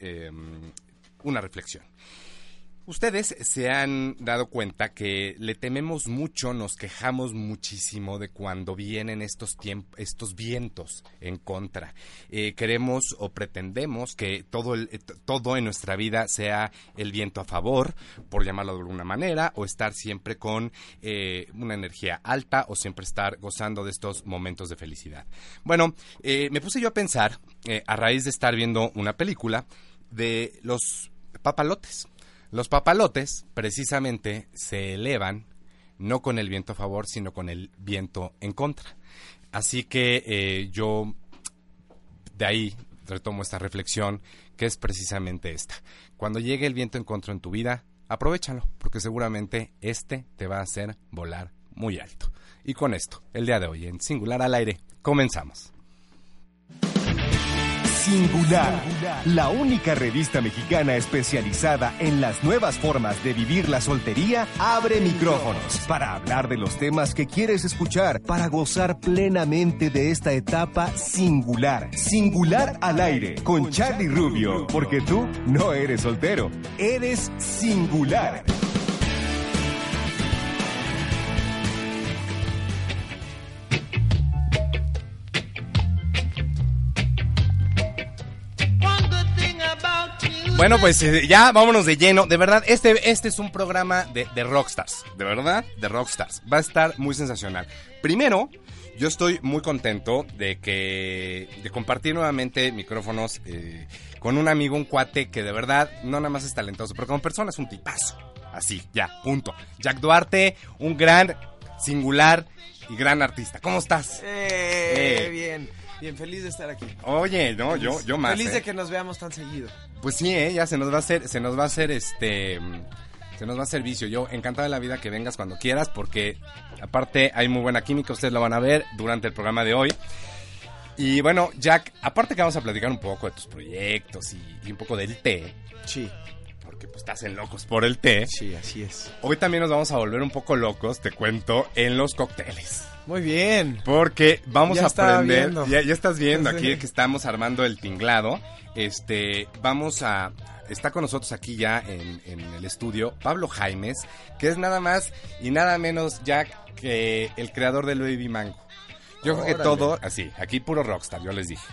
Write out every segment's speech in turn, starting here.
eh, una reflexión. Ustedes se han dado cuenta que le tememos mucho, nos quejamos muchísimo de cuando vienen estos estos vientos en contra. Eh, queremos o pretendemos que todo, el, eh, todo en nuestra vida sea el viento a favor, por llamarlo de alguna manera, o estar siempre con eh, una energía alta o siempre estar gozando de estos momentos de felicidad. Bueno, me puse yo a pensar, a raíz de estar viendo una película, de los papalotes. Los papalotes precisamente se elevan no con el viento a favor, sino con el viento en contra. Así que eh, yo de ahí retomo esta reflexión, que es precisamente esta. Cuando llegue el viento en contra en tu vida, aprovechalo, porque seguramente este te va a hacer volar muy alto. Y con esto, el día de hoy en Singular al Aire, comenzamos. Singular, la única revista mexicana especializada en las nuevas formas de vivir la soltería, abre micrófonos para hablar de los temas que quieres escuchar, para gozar plenamente de esta etapa singular. Singular al aire, con Charlie Rubio, porque tú no eres soltero, eres singular. Bueno, pues eh, ya vámonos de lleno. De verdad, este, este es un programa de, de rockstars. De verdad, de rockstars. Va a estar muy sensacional. Primero, yo estoy muy contento de que de compartir nuevamente micrófonos eh, con un amigo, un cuate que de verdad no nada más es talentoso, pero como persona es un tipazo. Así, ya, punto. Jack Duarte, un gran, singular y gran artista. ¿Cómo estás? Eh, Bien, bien, feliz de estar aquí. Oye, no, yo, yo más. Feliz eh. de que nos veamos tan seguido. Pues sí, ¿eh? ya se nos va a hacer, se nos va a hacer este, se nos va a hacer vicio. Yo encantado de la vida que vengas cuando quieras, porque aparte hay muy buena química, ustedes lo van a ver durante el programa de hoy. Y bueno, Jack, aparte que vamos a platicar un poco de tus proyectos y, y un poco del té, Sí, porque pues estás en locos por el té. sí, así es. Hoy también nos vamos a volver un poco locos, te cuento, en los cócteles. Muy bien. Porque vamos Ya a aprender, ya, ya estás viendo Sí. aquí que estamos armando el tinglado. Este, vamos a, está con nosotros aquí ya en, en el estudio Pablo Jaimes, que es nada más y nada menos Jack que el creador del Baby Mango. Yo creo que todo, así, aquí puro rockstar, yo les dije.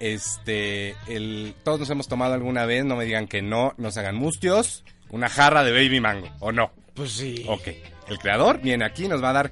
Este, el, todos nos hemos tomado alguna vez, no me digan que no, nos hagan mustios, una jarra de Baby Mango, ¿o no? Pues sí. Ok, el creador viene aquí y nos va a dar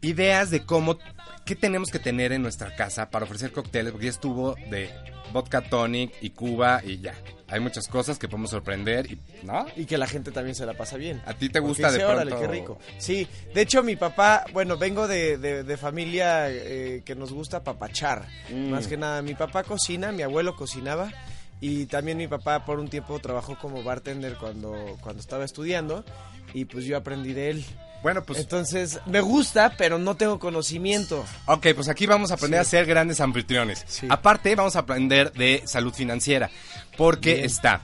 ideas de cómo, qué tenemos que tener en nuestra casa para ofrecer cócteles, porque ya estuvo de vodka tonic y Cuba y ya. Hay muchas cosas que podemos sorprender y, ¿no? Y que la gente también se la pasa bien. ¿A ti te gusta de dice, "Órale, pronto?" qué rico. Sí, de hecho mi papá, bueno, vengo de, de- de familia eh, que nos gusta papachar. Mm. Más que nada, mi papá cocina, mi abuelo cocinaba. Y también mi papá por un tiempo trabajó como bartender cuando, cuando estaba estudiando. Y pues yo aprendí de él. Bueno, pues, Entonces, me gusta, pero no tengo conocimiento. ok, pues aquí vamos a aprender a ser grandes anfitriones. Sí. Aparte, vamos a aprender de salud financiera, porque Bien. está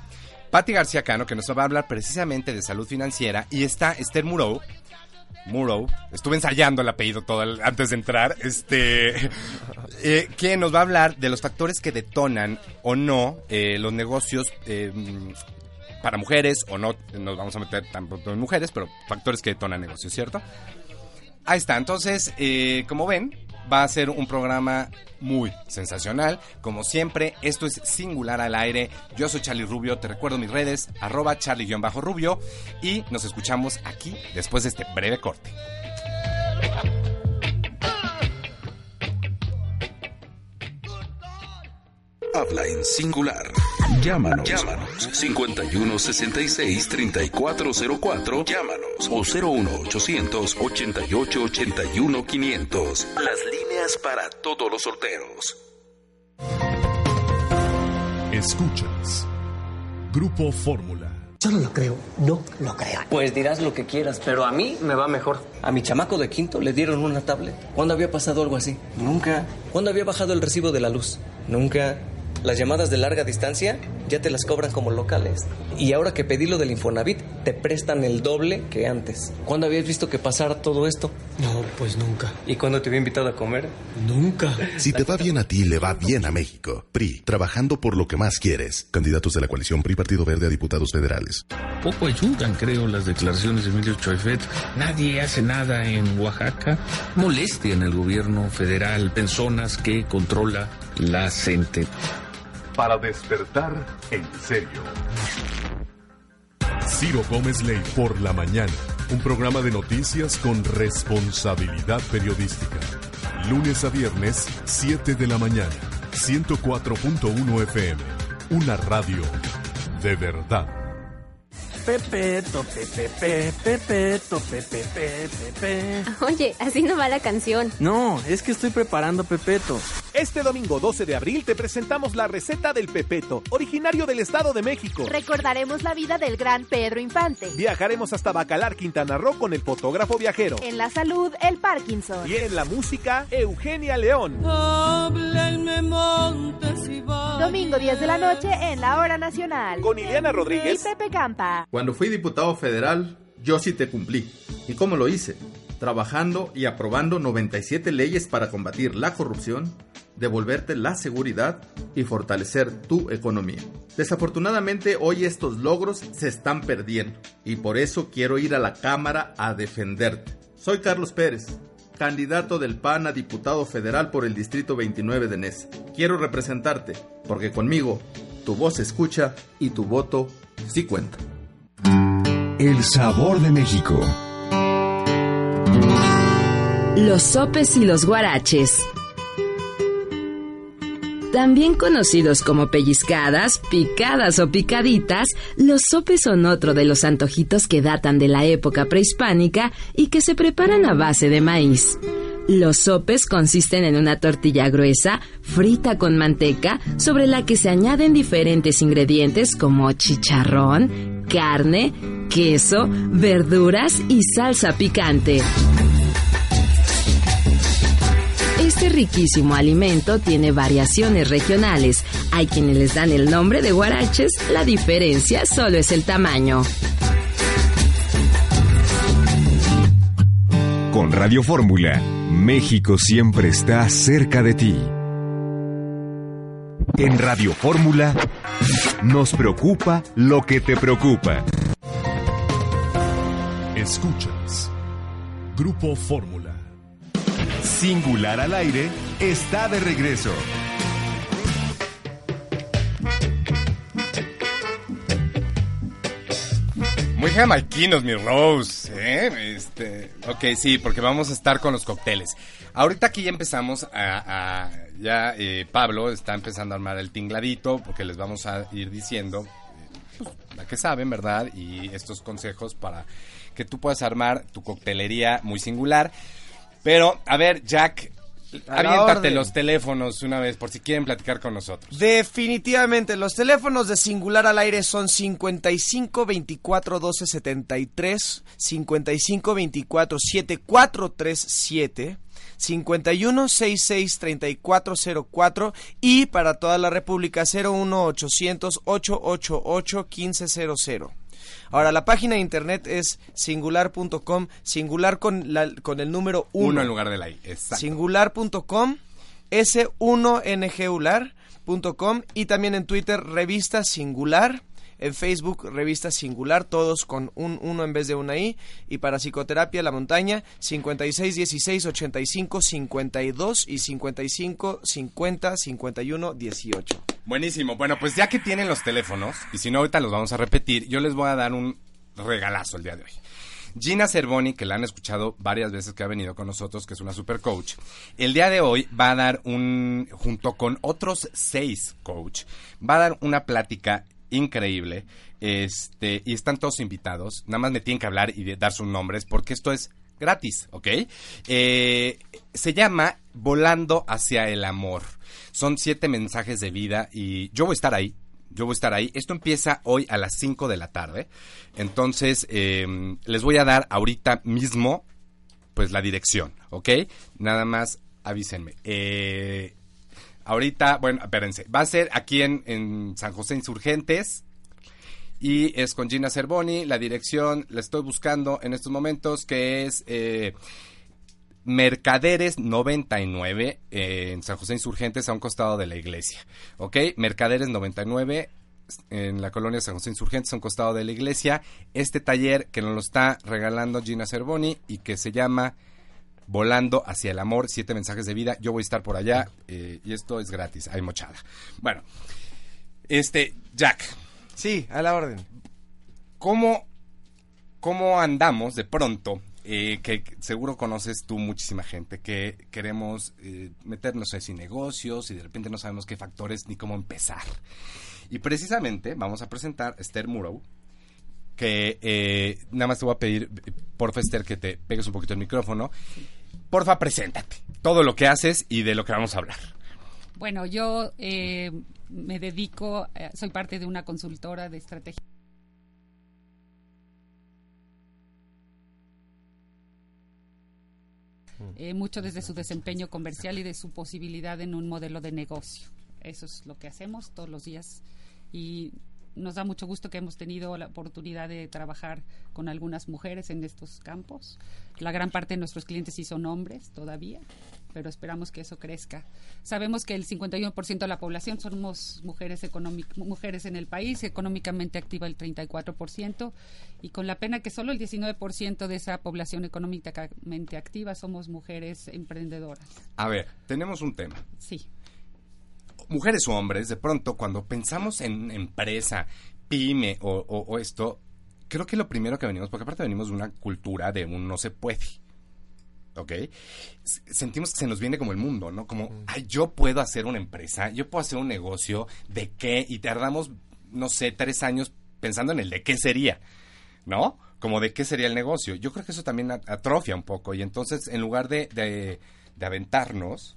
Patti García Cano, que nos va a hablar precisamente de salud financiera, y está Esther Muro, Muro, estuve ensayando el apellido todo el- antes de entrar, este, eh, que nos va a hablar de los factores que detonan o no eh, los negocios eh, para mujeres o no, nos vamos a meter tampoco en mujeres, pero factores que detonan negocios, ¿cierto? Ahí está, entonces, eh, como ven, va a ser un programa muy sensacional. Como siempre, esto es singular al aire. Yo soy Charlie Rubio, te recuerdo mis redes, arroba charlie-rubio, y nos escuchamos aquí después de este breve corte. Habla en singular. Llámanos. Llámanos. 5166-3404. Llámanos. O 01800-8881-500. Las líneas para todos los solteros. Escuchas. Grupo Fórmula. Yo no lo creo, no lo creo. Pues dirás lo que quieras, pero a mí me va mejor. A mi chamaco de quinto le dieron una tablet. ¿Cuándo había pasado algo así? Nunca. ¿Cuándo había bajado el recibo de la luz? Nunca. Las llamadas de larga distancia ya te las cobran como locales. Y ahora que pedí lo del Infonavit, te prestan el doble que antes. ¿Cuándo habías visto que pasara todo esto? No, pues nunca. ¿Y cuándo te había invitado a comer? Nunca. Si te va bien a ti, le va bien a México. PRI, trabajando por lo que más quieres. Candidatos de la coalición PRI Partido Verde a diputados federales. Poco ayudan, creo, las declaraciones de Emilio Choifet. Nadie hace nada en Oaxaca. Molestia en el gobierno federal, personas que controla la CENTE. Para despertar en serio. Ciro Gómez Ley por la mañana. Un programa de noticias con responsabilidad periodística. Lunes a viernes, 7 de la mañana. 104.1 FM. Una radio de verdad. Pepeto, pepepe, pepe. Oye, así no va la canción. No, es que estoy preparando pepeto. Este domingo 12 de abril te presentamos la receta del pepeto, originario del Estado de México. Recordaremos la vida del gran Pedro Infante. Viajaremos hasta Bacalar, Quintana Roo con el fotógrafo viajero. En la salud, el Parkinson. Y en la música, Eugenia León. Domingo 10 de la noche en la Hora Nacional. Con Ileana Rodríguez y Pepe Campa. Cuando fui diputado federal, yo sí te cumplí. ¿Y cómo lo hice? Trabajando y aprobando 97 leyes para combatir la corrupción, devolverte la seguridad y fortalecer tu economía. Desafortunadamente hoy estos logros se están perdiendo y por eso quiero ir a la Cámara a defenderte. Soy Carlos Pérez, candidato del PAN a diputado federal por el Distrito 29 de Nesa. Quiero representarte porque conmigo tu voz se escucha y tu voto sí cuenta. El sabor de México. Los sopes y los guaraches. También conocidos como pellizcadas, picadas o picaditas, los sopes son otro de los antojitos que datan de la época prehispánica y que se preparan a base de maíz. Los sopes consisten en una tortilla gruesa, frita con manteca, sobre la que se añaden diferentes ingredientes como chicharrón, carne, queso, verduras y salsa picante. Este riquísimo alimento tiene variaciones regionales. Hay quienes les dan el nombre de guaraches, la diferencia solo es el tamaño. Con Radio Fórmula, México siempre está cerca de ti. En Radio Fórmula, nos preocupa lo que te preocupa. Escuchas. Grupo Fórmula. Singular al aire está de regreso. Muy jamaiquinos, mi Rose. ¿eh? Este, ok, sí, porque vamos a estar con los cócteles. Ahorita aquí ya empezamos a... ya eh, Pablo está empezando a armar el tingladito, porque les vamos a ir diciendo eh, pues, la que saben, ¿verdad? Y estos consejos para que tú puedas armar tu coctelería muy singular. Pero, a ver, Jack, A aviéntate los teléfonos una vez por si quieren platicar con nosotros. Definitivamente, los teléfonos de Singular al aire son 55 24 12 73, 55 24 7437, 51 66 34 04 y para toda la República 01 800 888 1500. Ahora, la página de internet es singular.com, singular con, la- con el número 1. Uno en lugar de la I. Exacto. Singular.com, s1ngular.com y también en Twitter Revista Singular, en Facebook Revista Singular, todos con un 1 en vez de una I. Y para psicoterapia La Montaña, 56 16 85 52 y 55 50 51 18. Buenísimo. Bueno, pues ya que tienen los teléfonos, y si no ahorita los vamos a repetir, yo les voy a dar un regalazo el día de hoy. Gina Cervoni, que la han escuchado varias veces que ha venido con nosotros, que es una super coach, el día de hoy va a dar un, junto con otros seis coach, va a dar una plática increíble, este, y están todos invitados, nada más me tienen que hablar y dar sus nombres, porque esto es gratis, ¿ok? Eh, se llama Volando hacia el amor. Son siete mensajes de vida y yo voy a estar ahí. Yo voy a estar ahí. Esto empieza hoy a las 5 de la tarde. Entonces, eh, les voy a dar ahorita mismo, pues, la dirección, ¿ok? Nada más avísenme. Eh, ahorita, bueno, espérense. Va a ser aquí en, en San José Insurgentes. Y es con Gina Cervoni. La dirección la estoy buscando en estos momentos, que es... eh, Mercaderes 99 eh, en San José Insurgentes a un costado de la iglesia. ¿Ok? Mercaderes 99 en la colonia San José Insurgentes a un costado de la iglesia. Este taller que nos lo está regalando Gina Cervoni y que se llama Volando hacia el amor, siete mensajes de vida. Yo voy a estar por allá eh, y esto es gratis, hay mochada. Bueno, este, Jack. Sí, a la orden. ¿Cómo, cómo andamos de pronto? Eh, que seguro conoces tú muchísima gente que queremos eh, meternos en negocios y de repente no sabemos qué factores ni cómo empezar. Y precisamente vamos a presentar a Esther Muro, que eh, nada más te voy a pedir, por Esther, que te pegues un poquito el micrófono. Porfa, preséntate. Todo lo que haces y de lo que vamos a hablar. Bueno, yo eh, me dedico, eh, soy parte de una consultora de estrategia. Eh, mucho desde su desempeño comercial y de su posibilidad en un modelo de negocio. Eso es lo que hacemos todos los días y nos da mucho gusto que hemos tenido la oportunidad de trabajar con algunas mujeres en estos campos. La gran parte de nuestros clientes sí son hombres todavía, pero esperamos que eso crezca. Sabemos que el 51% de la población somos mujeres mujeres en el país, económicamente activa el 34% y con la pena que solo el 19% de esa población económicamente activa somos mujeres emprendedoras. A ver, tenemos un tema. Sí mujeres o hombres, de pronto cuando pensamos en empresa, pyme o, esto, creo que lo primero que venimos, porque aparte venimos de una cultura de un no se puede. ¿ok? Sentimos que se nos viene como el mundo, ¿no? Como, ay, yo puedo hacer una empresa, yo puedo hacer un negocio, ¿de qué? Y tardamos, no sé, tres años pensando en el de qué sería, ¿no? Como de qué sería el negocio. Yo creo que eso también atrofia un poco y entonces en lugar de, de, de aventarnos,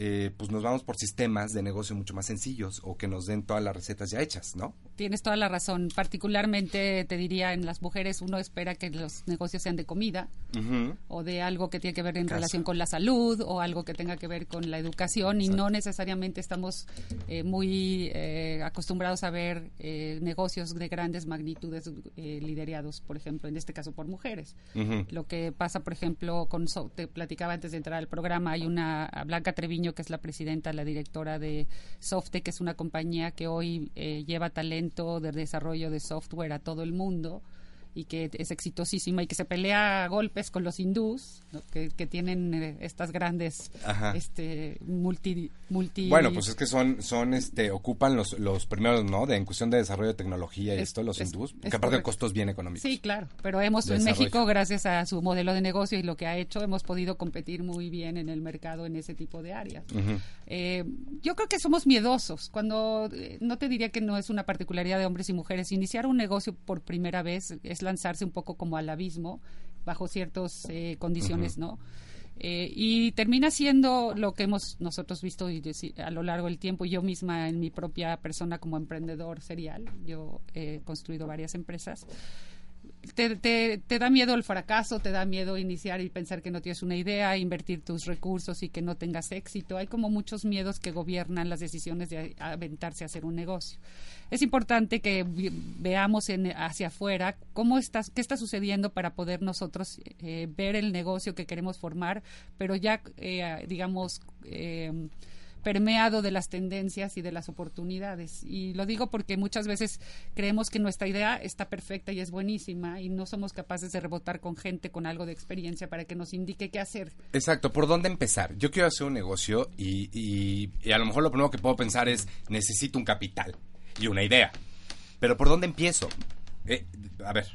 eh, pues nos vamos por sistemas de negocio mucho más sencillos o que nos den todas las recetas ya hechas, ¿no? Tienes toda la razón. Particularmente te diría en las mujeres uno espera que los negocios sean de comida o de algo que tiene que ver en relación con la salud o algo que tenga que ver con la educación y no necesariamente estamos eh, muy eh, acostumbrados a ver negocios de grandes magnitudes liderados, por ejemplo, en este caso por mujeres. Lo que pasa, por ejemplo, con te platicaba antes de entrar al programa, hay una Blanca Treviño que es la presidenta, la directora de Softec, que es una compañía que hoy eh, lleva talento de desarrollo de software a todo el mundo y que es exitosísima y que se pelea a golpes con los hindús, que, tienen eh, estas grandes este multi, multi Bueno, pues es que son son este ocupan los los primeros, ¿no? De en cuestión de desarrollo de tecnología y esto los hindús, que aparte de costos bien económicos. Sí, claro, pero hemos en México gracias a su modelo de negocio y lo que ha hecho hemos podido competir muy bien en el mercado en ese tipo de áreas. Eh, yo creo que somos miedosos. Cuando eh, no te diría que no es una particularidad de hombres y mujeres, iniciar un negocio por primera vez es lanzarse un poco como al abismo bajo ciertas eh, condiciones, ¿no? Eh, y termina siendo lo que hemos nosotros visto y a lo largo del tiempo, yo misma en mi propia persona como emprendedor serial, yo he construido varias empresas, te, te, da miedo el fracaso, te da miedo iniciar y pensar que no tienes una idea, invertir tus recursos y que no tengas éxito. Hay como muchos miedos que gobiernan las decisiones de aventarse a hacer un negocio. Es importante que veamos en, hacia afuera cómo estás, qué está sucediendo para poder nosotros eh, ver el negocio que queremos formar, pero ya, eh, digamos, eh, permeado de las tendencias y de las oportunidades. Y lo digo porque muchas veces creemos que nuestra idea está perfecta y es buenísima y no somos capaces de rebotar con gente con algo de experiencia para que nos indique qué hacer. Exacto, ¿por dónde empezar? Yo quiero hacer un negocio y, a lo mejor lo primero que puedo pensar es necesito un capital y una idea. Pero ¿por dónde empiezo? Eh, a ver.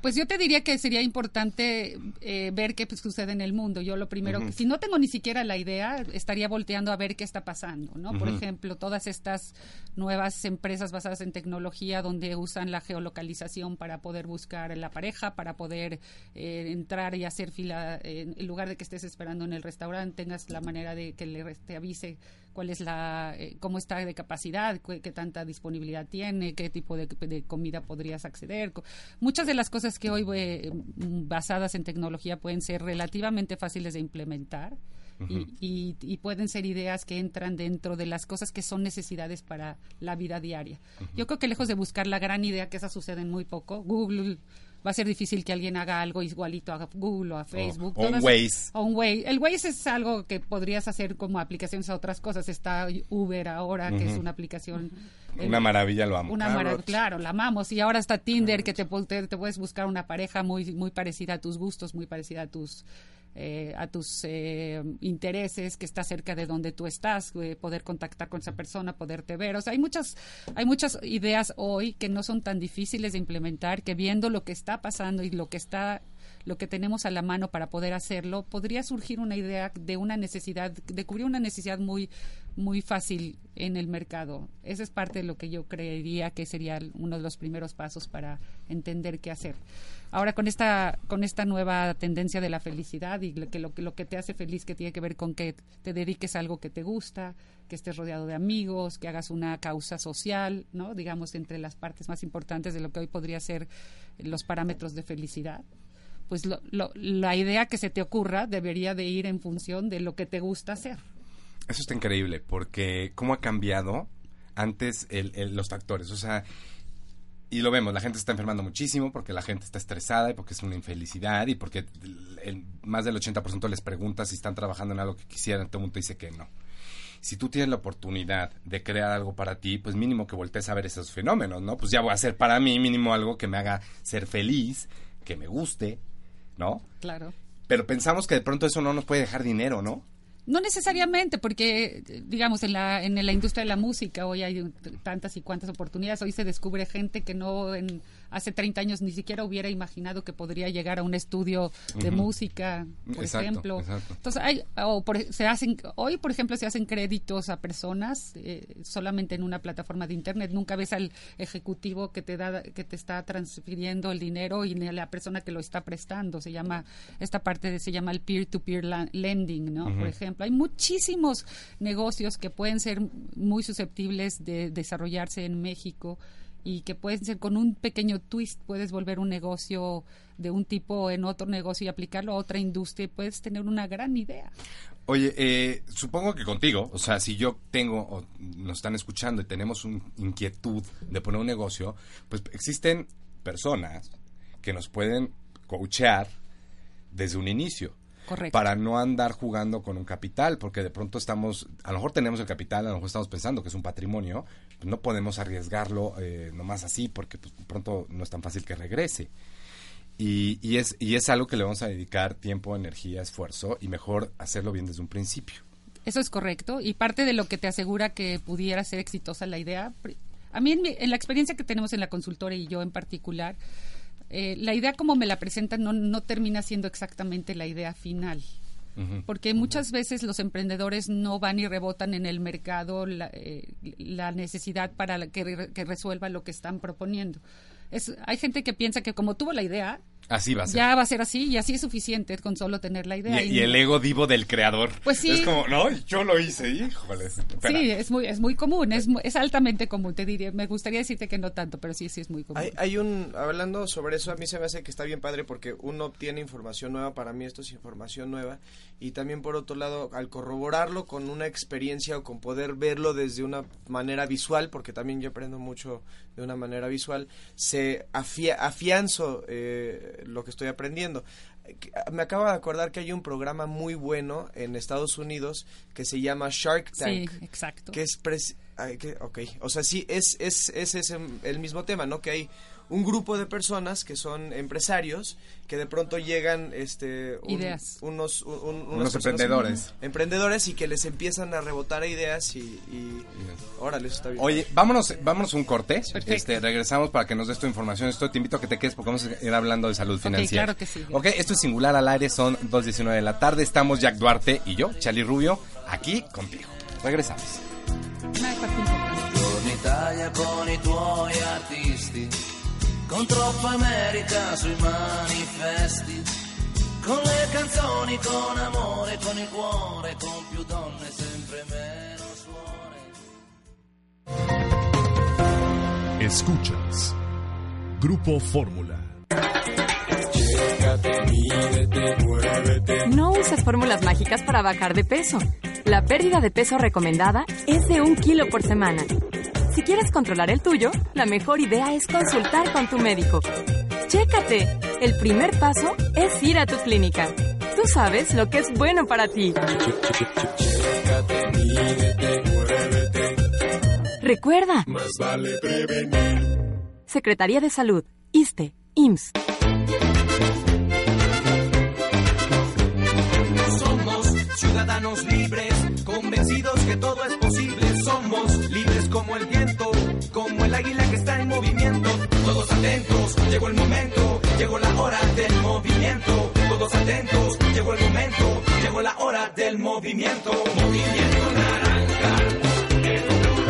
Pues yo te diría que sería importante eh, ver qué pues, sucede en el mundo. Yo lo primero, que si no tengo ni siquiera la idea, estaría volteando a ver qué está pasando, ¿no? Por ejemplo, todas estas nuevas empresas basadas en tecnología donde usan la geolocalización para poder buscar la pareja, para poder eh, entrar y hacer fila, en lugar de que estés esperando en el restaurante, tengas la manera de que le, te avise cuál es la, eh, cómo está de capacidad, qué, tanta disponibilidad tiene, qué tipo de, comida podrías acceder. Muchas de las cosas que hoy eh, basadas en tecnología pueden ser relativamente fáciles de implementar. y, pueden ser ideas que entran dentro de las cosas que son necesidades para la vida diaria. Yo creo que lejos de buscar la gran idea, que esa sucede en muy poco, Google va a ser difícil que alguien haga algo igualito a Google o a Facebook. O, un Waze. O un Waze. El Waze es algo que podrías hacer como aplicaciones a otras cosas. Está Uber ahora, que es una aplicación... Una maravilla, lo amo. Una maravilla, claro, la amamos. Y ahora está Tinder, que te, te, te, puedes buscar una pareja muy, muy parecida a tus gustos, muy parecida a tus eh, a tus eh, intereses, que está cerca de donde tú estás, eh, poder contactar con esa persona, poderte ver. O sea, hay muchas, hay muchas ideas hoy que no son tan difíciles de implementar, que viendo lo que está pasando y lo que está lo que tenemos a la mano para poder hacerlo, podría surgir una idea de una necesidad, de cubrir una necesidad muy, muy fácil en el mercado. Esa es parte de lo que yo creería que sería uno de los primeros pasos para entender qué hacer. Ahora con esta con esta nueva tendencia de la felicidad y que lo, lo que te hace feliz que tiene que ver con que te dediques a algo que te gusta, que estés rodeado de amigos, que hagas una causa social, ¿no? Digamos entre las partes más importantes de lo que hoy podría ser los parámetros de felicidad pues la idea que se te ocurra debería de ir en función de lo que te gusta hacer. Eso está increíble, porque cómo ha cambiado antes los factores. O sea, y lo vemos, la gente está enfermando muchísimo porque la gente está estresada y porque es una infelicidad y porque más del 80% les pregunta si están trabajando en algo que quisieran, todo el mundo dice que no. Si tú tienes la oportunidad de crear algo para ti, pues mínimo que voltees a ver esos fenómenos, ¿no? Pues ya voy a hacer para mí mínimo algo que me haga ser feliz, que me guste, ¿no? Claro. Pero pensamos que de pronto eso no nos puede dejar dinero, ¿no? No necesariamente, porque, digamos, en la, en la industria de la música hoy hay tantas y cuantas oportunidades. Hoy se descubre gente que no en hace 30 años ni siquiera hubiera imaginado que podría llegar a un estudio de música, por ejemplo. Entonces, hay, o se hacen, hoy, por ejemplo, se hacen créditos a personas eh, solamente en una plataforma de Internet. Nunca ves al ejecutivo que te, da, que te está transfiriendo el dinero y ni a la persona que lo está prestando. Se llama, esta parte de, se llama el peer-to-peer lending, ¿no? Por ejemplo, hay muchísimos negocios que pueden ser muy susceptibles de desarrollarse en México y que pueden ser con un pequeño twist, puedes volver un negocio de un tipo en otro negocio y aplicarlo a otra industria y puedes tener una gran idea. Oye, eh, supongo que contigo, o sea, si yo tengo, o nos están escuchando y tenemos una inquietud de poner un negocio, pues existen personas que nos pueden coachear desde un inicio. Para no andar jugando con un capital, porque de pronto estamos, a lo mejor tenemos el capital, a lo mejor estamos pensando que es un patrimonio, pues no podemos arriesgarlo eh, nomás así, porque pues, pronto no es tan fácil que regrese. Y, y, es, y es algo que le vamos a dedicar tiempo, energía, esfuerzo, y mejor hacerlo bien desde un principio. Eso es correcto, y parte de lo que te asegura que pudiera ser exitosa la idea, a mí en, en la experiencia que tenemos en la consultora y yo en particular, eh, la idea como me la presentan no, no termina siendo exactamente la idea final. Porque muchas veces los emprendedores no van y rebotan en el mercado la, eh, la necesidad para que, que resuelva lo que están proponiendo. Es, hay gente que piensa que como tuvo la idea, Así va a ser. Ya va a ser así y así es suficiente con solo tener la idea. Y, el ego divo del creador. Pues sí. Es como, no, yo lo hice, híjole. Sí, es muy, es muy común, es, es altamente común, te diría. Me gustaría decirte que no tanto, pero sí, sí es muy común. Hay, hay un, hablando sobre eso, a mí se me hace que está bien padre porque uno obtiene información nueva, para mí esto es información nueva, y también por otro lado, al corroborarlo con una experiencia o con poder verlo desde una manera visual, porque también yo aprendo mucho de una manera visual, se afianzo eh, lo que estoy aprendiendo. Me acabo de acordar que hay un programa muy bueno en Estados Unidos que se llama Shark Tank. Sí, exacto. Que es... ok, o sea, sí, es, es, es, es el mismo tema, ¿no? Que hay un grupo de personas que son empresarios que de pronto llegan este ideas. unos unos emprendedores. emprendedores y que les empiezan a rebotar ideas y, y órale eso está bien. Oye vámonos vámonos un corte. Este regresamos para que nos des tu información. Esto te invito a que te quedes porque vamos a ir hablando de salud financiera. claro que sí. Ok esto es singular al aire son 2.19 de la tarde. Estamos Jack Duarte y yo Charlie Rubio aquí contigo. Regresamos con troppa America sui manifesti, con le canzoni, con amore, con il cuore, con più donne, sempre meno suore. Escuchas Grupo Fórmula. No uses fórmulas mágicas para bajar de peso. La pérdida de peso recomendada es de un kilo por semana. Si quieres controlar el tuyo, la mejor idea es consultar con tu médico. Chécate. El primer paso es ir a tu clínica. Tú sabes lo que es bueno para ti. Recuerda. Más vale prevenir. Secretaría de Salud. ISTE. IMSS. Somos ciudadanos libres, convencidos que todo es posible. Como el viento, como el águila que está en movimiento. Todos atentos, llegó el momento, llegó la hora del movimiento. Todos atentos, llegó el momento, llegó la hora del movimiento. Movimiento naranja. el futuro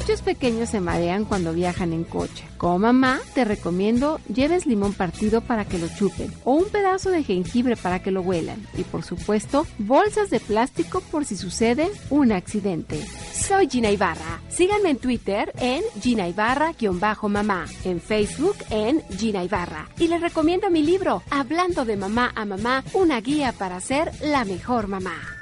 Muchos pequeños se marean cuando viajan en coche. Como mamá, te recomiendo lleves limón partido para que lo chupen o un pedazo de jengibre para que lo huelan y por supuesto bolsas de plástico por si sucede un accidente. Soy Gina Ibarra. Síganme en Twitter en Gina Ibarra-mamá, en Facebook en Gina Ibarra y les recomiendo mi libro Hablando de mamá a mamá, una guía para ser la mejor mamá.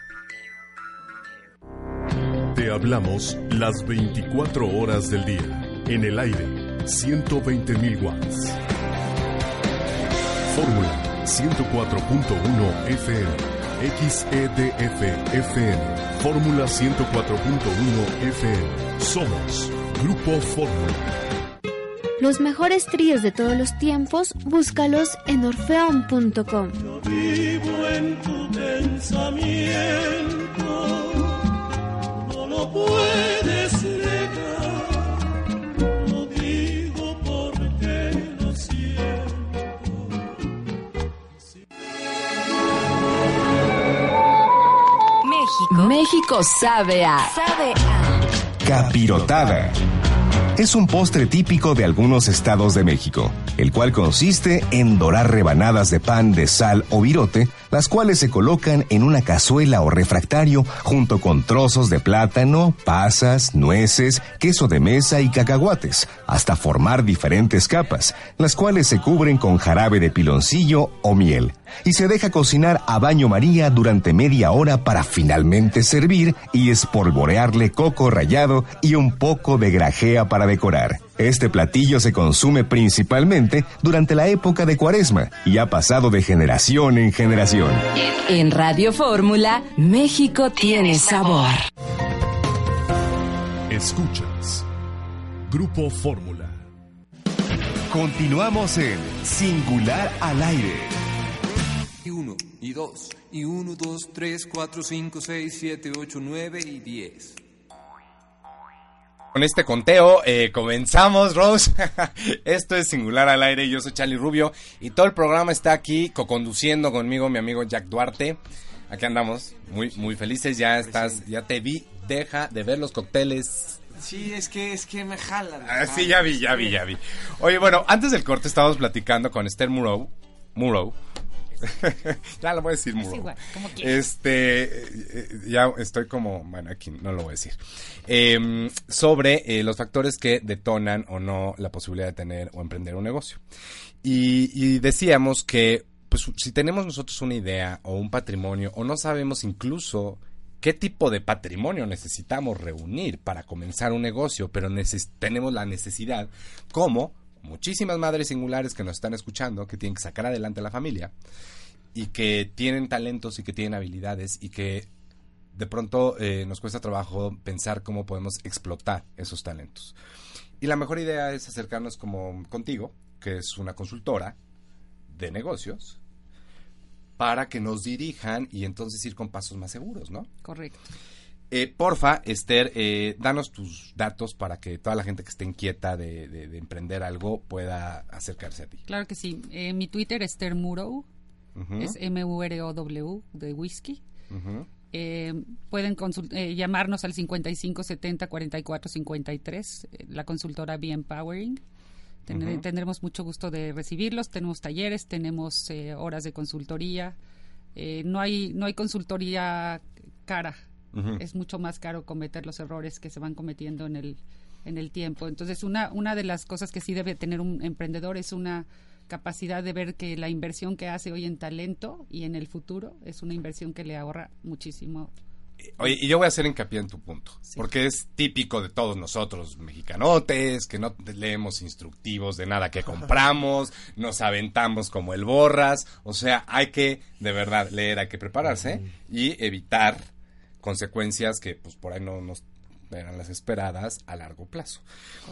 Te hablamos las 24 horas del día. En el aire, 120.000 watts. Fórmula 104.1 FM. XEDF FM. Fórmula 104.1 FM. Somos Grupo Fórmula. Los mejores tríos de todos los tiempos, búscalos en orfeon.com. Vivo en tu pensamiento. Puedes negar. Lo digo porque lo siento. México. México sabe a. Sabe a. Capirotada. Es un postre típico de algunos estados de México, el cual consiste en dorar rebanadas de pan de sal o virote, las cuales se colocan en una cazuela o refractario junto con trozos de plátano, pasas, nueces, queso de mesa y cacahuates, hasta formar diferentes capas, las cuales se cubren con jarabe de piloncillo o miel, y se deja cocinar a baño María durante media hora para finalmente servir y espolvorearle coco rallado y un poco de grajea para decorar. Este platillo se consume principalmente durante la época de cuaresma y ha pasado de generación en generación. En Radio Fórmula, México tiene sabor. Escuchas. Grupo Fórmula. Continuamos en Singular al aire. Y uno, y dos, y uno, dos, tres, cuatro, cinco, seis, siete, ocho, nueve y diez. Con este conteo eh, comenzamos, Rose. Esto es Singular al Aire. Yo soy Charlie Rubio y todo el programa está aquí co-conduciendo conmigo mi amigo Jack Duarte. Aquí andamos, muy muy felices. Ya estás, ya te vi. Deja de ver los cócteles. Sí, es que es que me jalan. Ah, sí, ya vi, ya vi, ya vi. Oye, bueno, antes del corte estábamos platicando con Esther Muro. Muro. ya lo voy a decir Muro. igual, como quieras. Este, eh, ya estoy como, bueno, aquí no lo voy a decir. Em, sobre eh, los factores que detonan o no la posibilidad de tener o emprender un negocio. Y, y decíamos que, pues, si tenemos nosotros una idea o un patrimonio o no sabemos incluso qué tipo de patrimonio necesitamos reunir para comenzar un negocio, pero neces- tenemos la necesidad, como muchísimas madres singulares que nos están escuchando, que tienen que sacar adelante a la familia y que tienen talentos y que tienen habilidades y que de pronto eh, nos cuesta trabajo pensar cómo podemos explotar esos talentos. Y la mejor idea es acercarnos como contigo, que es una consultora de negocios, para que nos dirijan y entonces ir con pasos más seguros, ¿no? Correcto. Eh, porfa, Esther, eh, danos tus datos para que toda la gente que esté inquieta de, de- de emprender algo pueda acercarse a ti. Claro que sí. Eh, mi Twitter es Esther Muro. Ujú. Es M-U-R-O-W de whisky. Ujú. Eh, pueden consul- eh, llamarnos al 55 70 44 53, eh, la consultora Be Empowering. Ten-. Tendremos mucho gusto de recibirlos. Tenemos talleres, tenemos eh, horas de consultoría. No hay no hay consultoría cara. Es mucho más caro cometer los errores que se van cometiendo en el en el tiempo. Entonces, una una de las cosas que sí debe tener un emprendedor es una capacidad de ver que la inversión que hace hoy en talento y en el futuro es una inversión que le ahorra muchísimo. Oye, y yo voy a hacer hincapié en tu punto, porque es típico de todos nosotros, mexicanotes, que no leemos instructivos de nada que compramos, nos aventamos como el borras, o sea, hay que, de verdad, leer, hay que prepararse y evitar consecuencias que, pues, por ahí no nos eran las esperadas a largo plazo.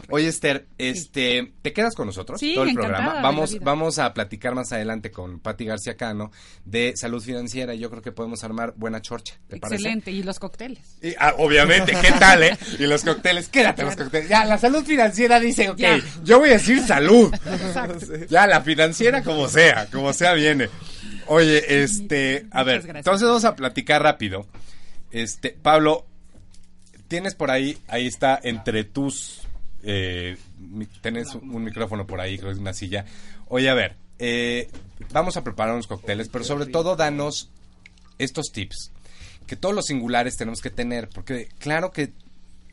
Oye, Esther, este, ¿te quedas con nosotros Sí, todo el programa? Vamos, vamos a platicar más adelante con Patti García Cano de salud financiera y yo creo que podemos armar buena chorcha. ¿Te parece? Excelente. Y los cócteles. Y, ah, obviamente, ¿qué tal, eh? Y los cócteles, quédate los cócteles. Ya, la salud financiera dice, ok, Ya. yo voy a decir salud. Exacto. Ya, la financiera como sea, como sea viene. Oye, este, a ver, entonces vamos a platicar rápido. Este, Pablo, tienes por ahí, ahí está entre tus, eh, tenés un micrófono por ahí, creo que es una silla. Oye, a ver, eh, vamos a preparar unos cócteles, pero sobre todo danos estos tips que todos los singulares tenemos que tener, porque claro que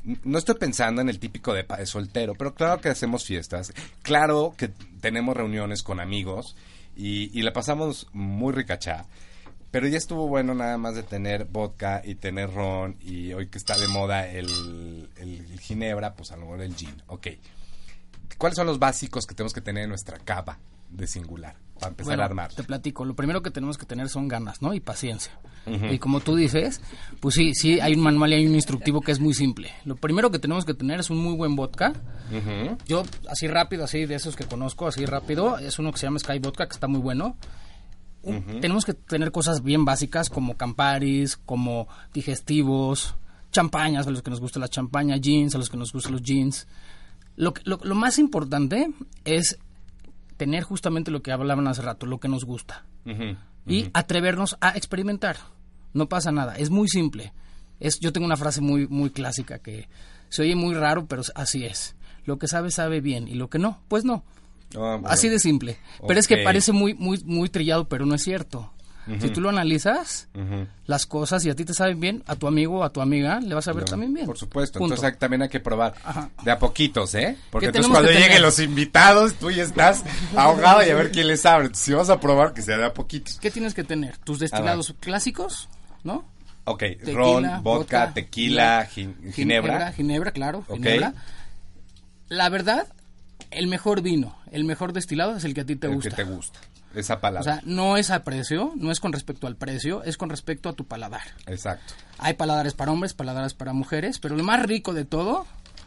no estoy pensando en el típico de, de soltero, pero claro que hacemos fiestas, claro que tenemos reuniones con amigos y, y la pasamos muy ricachá. Pero ya estuvo bueno nada más de tener vodka y tener ron y hoy que está de moda el, el- el ginebra, pues a lo mejor el gin. Ok. ¿Cuáles son los básicos que tenemos que tener en nuestra cava de singular para empezar Bueno, a armar? Te platico, lo primero que tenemos que tener son ganas, ¿no? Y paciencia. Y como tú dices, pues sí, sí, hay un manual y hay un instructivo que es muy simple. Lo primero que tenemos que tener es un muy buen vodka. Yo, así rápido, así de esos que conozco, así rápido, es uno que se llama Sky Vodka, que está muy bueno. Tenemos que tener cosas bien básicas como camparis, como digestivos, champañas a los que nos gusta la champaña, jeans a los que nos gustan los jeans. Lo, lo, lo más importante es tener justamente lo que hablaban hace rato, lo que nos gusta. Y atrevernos a experimentar. No pasa nada, es muy simple. Es, yo tengo una frase muy, muy clásica que se oye muy raro, pero así es. Lo que sabe, sabe bien, y lo que no, pues no. Ah, bueno. Así de simple. Pero es que parece muy, muy, muy trillado, pero no es cierto. Ujú. Si tú lo analizas, Ujú. las cosas y a ti te saben bien, a tu amigo o a tu amiga le vas a ver No, también bien. Por supuesto, Punto. entonces también hay que probar de a poquitos, ¿eh? Porque ¿Qué entonces cuando lleguen los invitados, tú ya estás ahogado y a ver quién les abre. Entonces, si vas a probar, que sea de a poquitos. ¿Qué tienes que tener? Tus destilados clásicos, ¿no? Ok, Tequila, ron, vodka, vodka, tequila, gin- ginebra. Ginebra, ginebra, claro, Ok. ginebra. La verdad, el mejor vino, el mejor destilado es el que a ti te el gusta. que te gusta. Esa palabra. O sea, no es a precio, no es con respecto al precio, es con respecto a tu paladar. Exacto. Hay paladares para hombres, paladares para mujeres, pero lo más rico de todo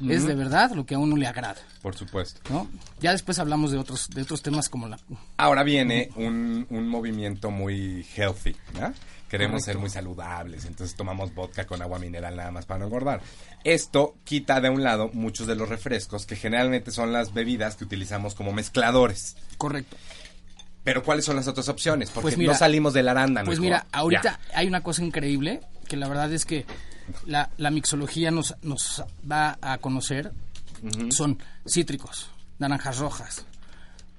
es de verdad lo que a uno le agrada, Por supuesto. ¿no? Ya después hablamos de otros de otros temas como la Ahora viene un, un movimiento muy healthy, ¿no? Queremos Correcto. ser muy saludables, entonces tomamos vodka con agua mineral nada más para no engordar. Esto quita de un lado muchos de los refrescos que generalmente son las bebidas que utilizamos como mezcladores. Correcto. Pero ¿cuáles son las otras opciones? Porque Pues mira, no salimos del arándano. Pues mira, ahorita Ya. hay una cosa increíble que la verdad es que la, la mixología nos, nos da a conocer. Son cítricos, naranjas rojas,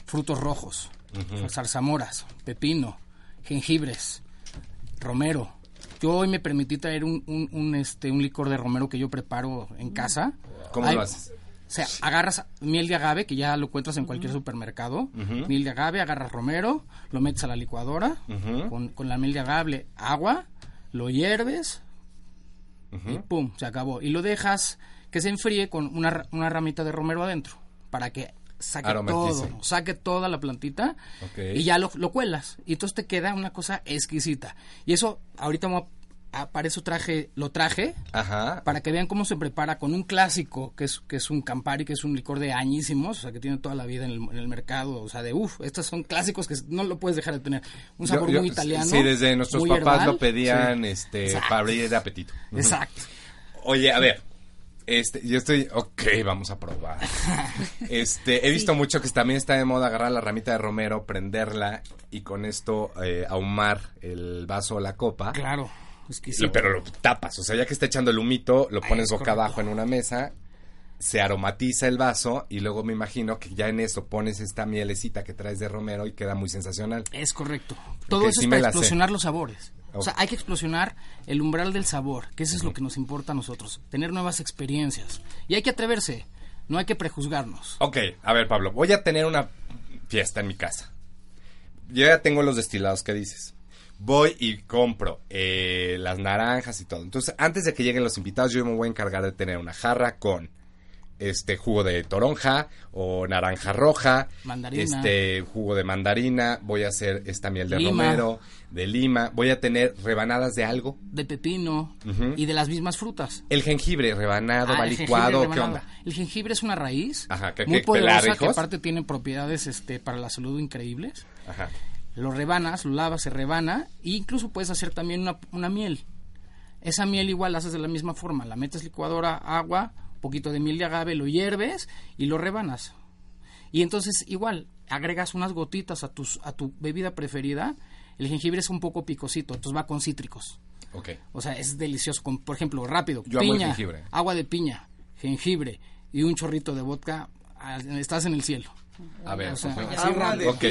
frutos rojos, Ujú. zarzamoras, pepino, jengibres, romero. Yo hoy me permití traer un, un, un, este, un licor de romero que yo preparo en casa. ¿Cómo Hay- lo haces? O sea, agarras miel de agave, que ya lo encuentras en cualquier supermercado. Miel de agave, agarras romero, lo metes a la licuadora con, con la miel de agave, agua, lo hierves y pum, se acabó. Y lo dejas que se enfríe con una, una ramita de romero adentro para que saque todo, saque toda la plantita y ya lo, lo cuelas. Y entonces te queda una cosa exquisita. Y eso, ahorita me a- para eso traje, lo traje Ajá. para que vean cómo se prepara con un clásico que es que es un Campari, que es un licor de añísimos, o sea, que tiene toda la vida en el, en el mercado, o sea, de uff, estos son clásicos que no lo puedes dejar de tener. Un sabor yo- muy italiano. Sí, desde nuestros papás herbal. lo pedían Sí. este, Exacto. para abrir de apetito. Exacto. Oye, a ver. Este, yo estoy, ok, vamos a probar. Este, he visto mucho que también está de moda agarrar la ramita de romero, prenderla y con esto eh, ahumar el vaso o la copa. Claro, es que sí. Lo- pero lo tapas, o sea, ya que está echando el humito, lo pones es boca correcto. abajo en una mesa, se aromatiza el vaso y luego me imagino que ya en eso pones esta mielecita que traes de romero y queda muy sensacional. Es correcto. Todo eso sí es para explosionar los sabores. O sea, hay que explosionar el umbral del sabor, que eso es lo que nos importa a nosotros, tener nuevas experiencias. Y hay que atreverse, no hay que prejuzgarnos. Ok, a ver Pablo, voy a tener una fiesta en mi casa. Yo ya tengo los destilados que dices. voy y compro eh, las naranjas y todo. Entonces, antes de que lleguen los invitados, yo me voy a encargar de tener una jarra con este jugo de toronja o naranja roja, Mandarina. este jugo de mandarina, voy a hacer esta miel de Lima. romero, de lima, voy a tener rebanadas de algo. De pepino Ujú. y de las mismas frutas. El jengibre rebanado, Ah, va licuado, ¿qué rebanado. onda? El jengibre es una raíz Ajá, que- muy que poderosa que aparte tiene propiedades este, para la salud increíbles. Ajá. Lo rebanas, lo lavas, se rebana e incluso puedes hacer también una, una miel. Esa miel igual la haces de la misma forma, la metes licuadora, agua, poquito de miel de agave, lo hierves y lo rebanas. Y entonces igual agregas unas gotitas a tus a tu bebida preferida. El jengibre es un poco picosito, entonces va con cítricos. Ok. O sea, es delicioso. Con, por ejemplo, rápido, Yo piña, jengibre. agua de piña, jengibre y un chorrito de vodka, ah, estás en el cielo. A ver, O sea, agua rápido. Ok.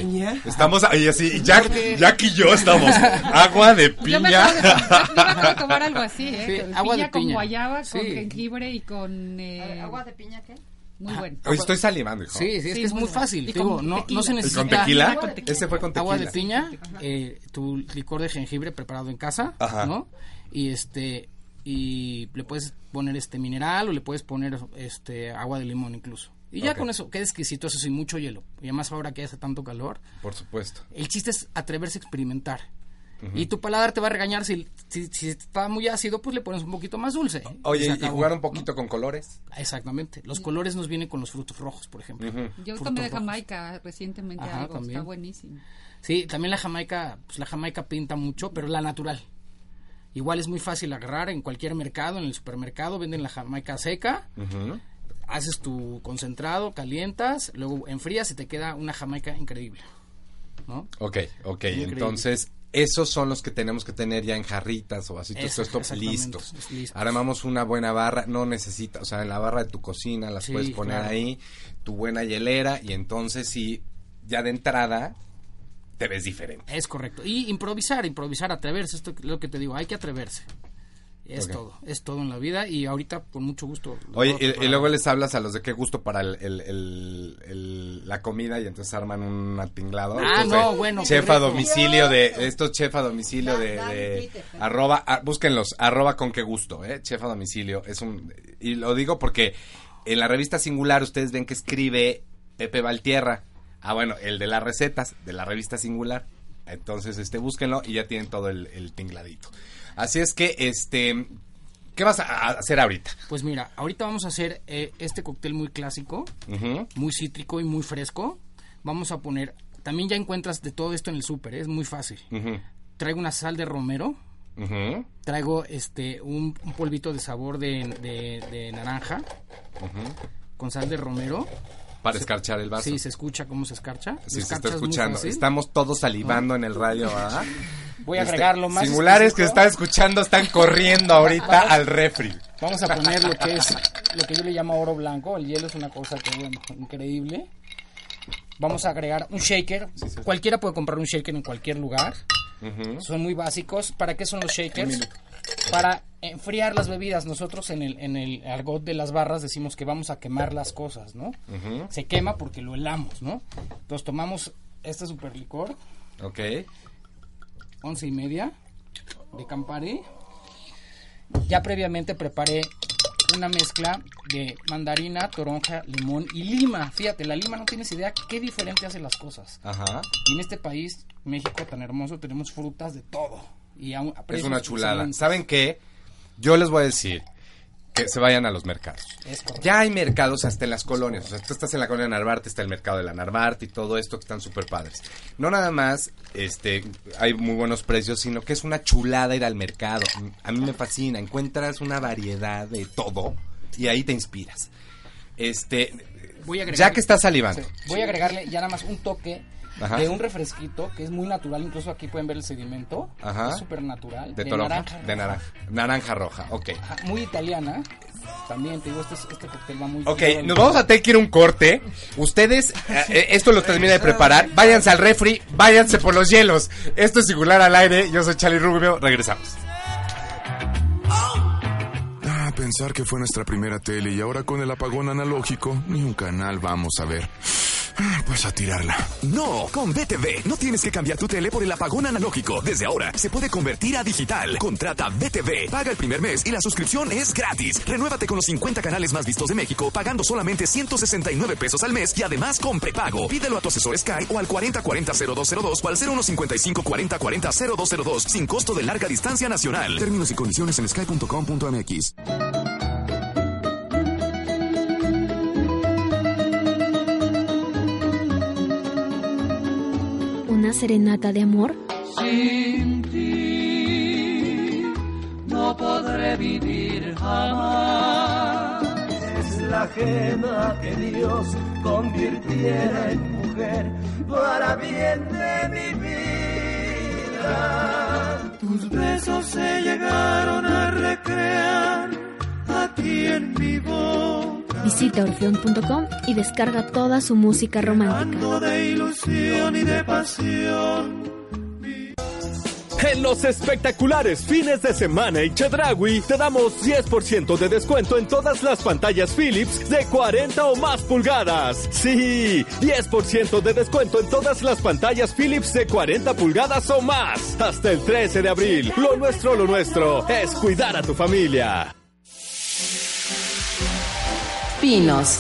Estamos ahí así, Jack, Jack y yo estamos. Agua de Yo me piña. de, yo me de tomar algo así, ¿eh? Sí, Con agua piña de con piña. guayaba, con Sí. jengibre y con... Eh, ¿Agua de piña qué? Muy bueno. Hoy estoy salivando, hijo. Sí, sí, es Sí, que es muy muy bueno. fácil. Con digo, no, no se tequila. ¿Y necesita con tequila? Con tequila. Ese fue con tequila. agua de piña, eh, tu licor de jengibre preparado en casa, Ajá. ¿no? Y este y le puedes poner este mineral o le puedes poner este agua de limón incluso. Y ya con eso queda exquisito, eso sin mucho hielo. Y además ahora que hace tanto calor, Por supuesto. el chiste es atreverse a experimentar. Y tu paladar te va a regañar si, si, si está muy ácido, pues le pones un poquito más dulce. Oye, se y jugar un ¿no? poquito con colores. Exactamente. Los colores nos vienen con los frutos rojos, por ejemplo. Yo Frutos tomé de rojos. Jamaica recientemente Ajá, algo, también. está buenísimo. Sí, también la jamaica, pues la jamaica pinta mucho, pero la natural. Igual es muy fácil agarrar en cualquier mercado, en el supermercado, venden la jamaica seca, Ujú. Haces tu concentrado, calientas, luego enfrías y te queda una jamaica increíble. ¿No? Ok, ok. Increíble. Entonces, esos son los que tenemos que tener ya en jarritas o así, todo esto listos. es listo. Armamos una buena barra, no necesita, o sea, en la barra de tu cocina las Sí, puedes poner claro. ahí, tu buena hielera y entonces sí, ya de entrada te ves diferente. Es correcto. Y improvisar, improvisar, atreverse, esto es lo que te digo, hay que atreverse. Es todo, es todo en la vida y ahorita con mucho gusto. Oye, y, luego les hablas a los de qué gusto para el, el- el- el- la comida y entonces arman un tinglado. Ah, no, bueno, Chef qué a domicilio de, estos chef a domicilio de, de arroba, ah, búsquenlos, arroba con qué gusto, eh, chef a domicilio. Es un, y lo digo porque en la revista Singular ustedes ven que escribe Pepe Valtierra. Ah, bueno, el de las recetas de la revista Singular. Entonces, este, búsquenlo y ya tienen todo el, el tingladito. Así es que, este, ¿qué vas a hacer ahorita? Pues mira, ahorita vamos a hacer eh, este cóctel muy clásico, Ujú. muy cítrico y muy fresco. Vamos a poner, también ya encuentras de todo esto en el súper, ¿eh? es muy fácil. Traigo una sal de romero, Ujú. traigo este un, un polvito de sabor de, de- de naranja con sal de romero. Para escarchar el vaso. Sí, se escucha cómo se escarcha. Sí, se está escuchando. Estamos todos salivando en el radio, ¿verdad? Voy a Este, agregarlo más. Singulares que exquisito. están escuchando están corriendo ahorita al refri. Vamos a poner lo que es lo que yo le llamo oro blanco. El hielo es una cosa que bueno, increíble. Vamos a agregar un shaker. Cualquiera puede comprar un shaker en cualquier lugar. Ujú. Son muy básicos. ¿Para qué son los shakers? Para enfriar las bebidas. Nosotros en el, en el argot de las barras decimos que vamos a quemar las cosas, ¿no? Ujú. Se quema porque lo helamos, ¿no? Entonces tomamos este super licor, Ok. Once y media de Campari. Ya previamente preparé una mezcla de mandarina, toronja, limón y lima. Fíjate, la lima no tienes idea qué diferente hace las cosas. Ajá. Y en este país, México tan hermoso, tenemos frutas de todo. Y Es una chulada. ¿Saben qué? Yo les voy a decir que se vayan a los mercados. Ya hay mercados hasta en las colonias. O sea, tú estás en la colonia Narvarte, está el mercado de la Narvarte y todo esto que están súper padres. No nada más este, hay muy buenos precios, sino que es una chulada ir al mercado. A mí me fascina. Encuentras una variedad de todo y ahí te inspiras. Este, Voy a agregar- ya que estás salivando. Sí, Voy a agregarle ya nada más un toque Ajá. de un refresquito que es muy natural. Incluso aquí pueden ver el sedimento. Ajá. Es súper natural. De naranja de naranja. Naranja roja, ok. Ajá, muy italiana. También te digo, este, es- este cóctel va muy Ok, bien. nos vamos a tener que ir a un corte. Ustedes, eh, eh, esto lo termina de preparar. Váyanse al refri, váyanse por los hielos. Esto es Singular al aire. Yo soy Charlie Rubio. Regresamos. Ah, pensar que fue nuestra primera tele y ahora con el apagón analógico, ni un canal vamos a ver. Pues a tirarla. No, con BTV no tienes que cambiar tu tele por el apagón analógico. Desde ahora se puede convertir a digital. Contrata BTV, paga el primer mes y la suscripción es gratis. Renuévate con los 50 canales más vistos de México pagando solamente 169 pesos al mes y además con prepago. Pídelo a tu asesor Sky o al 4040-0202 o al 0155-4040-0202 sin costo de larga distancia nacional. Términos y condiciones en sky.com.mx. ¿Una serenata de amor? Sin ti no podré vivir jamás. Es la ajena que Dios convirtiera en mujer para bien de mi vida. Tus besos se llegaron a recrear aquí en mi boca. Visita orfeón.com y descarga toda su música romántica. de ilusión y de pasión. En los espectaculares fines de semana en Chedragui te damos 10% de descuento en todas las pantallas Philips de 40 o más pulgadas. Sí, 10% de descuento en todas las pantallas Philips de 40 pulgadas o más. Hasta el 13 de abril. Lo nuestro, lo nuestro es cuidar a tu familia. Pinos.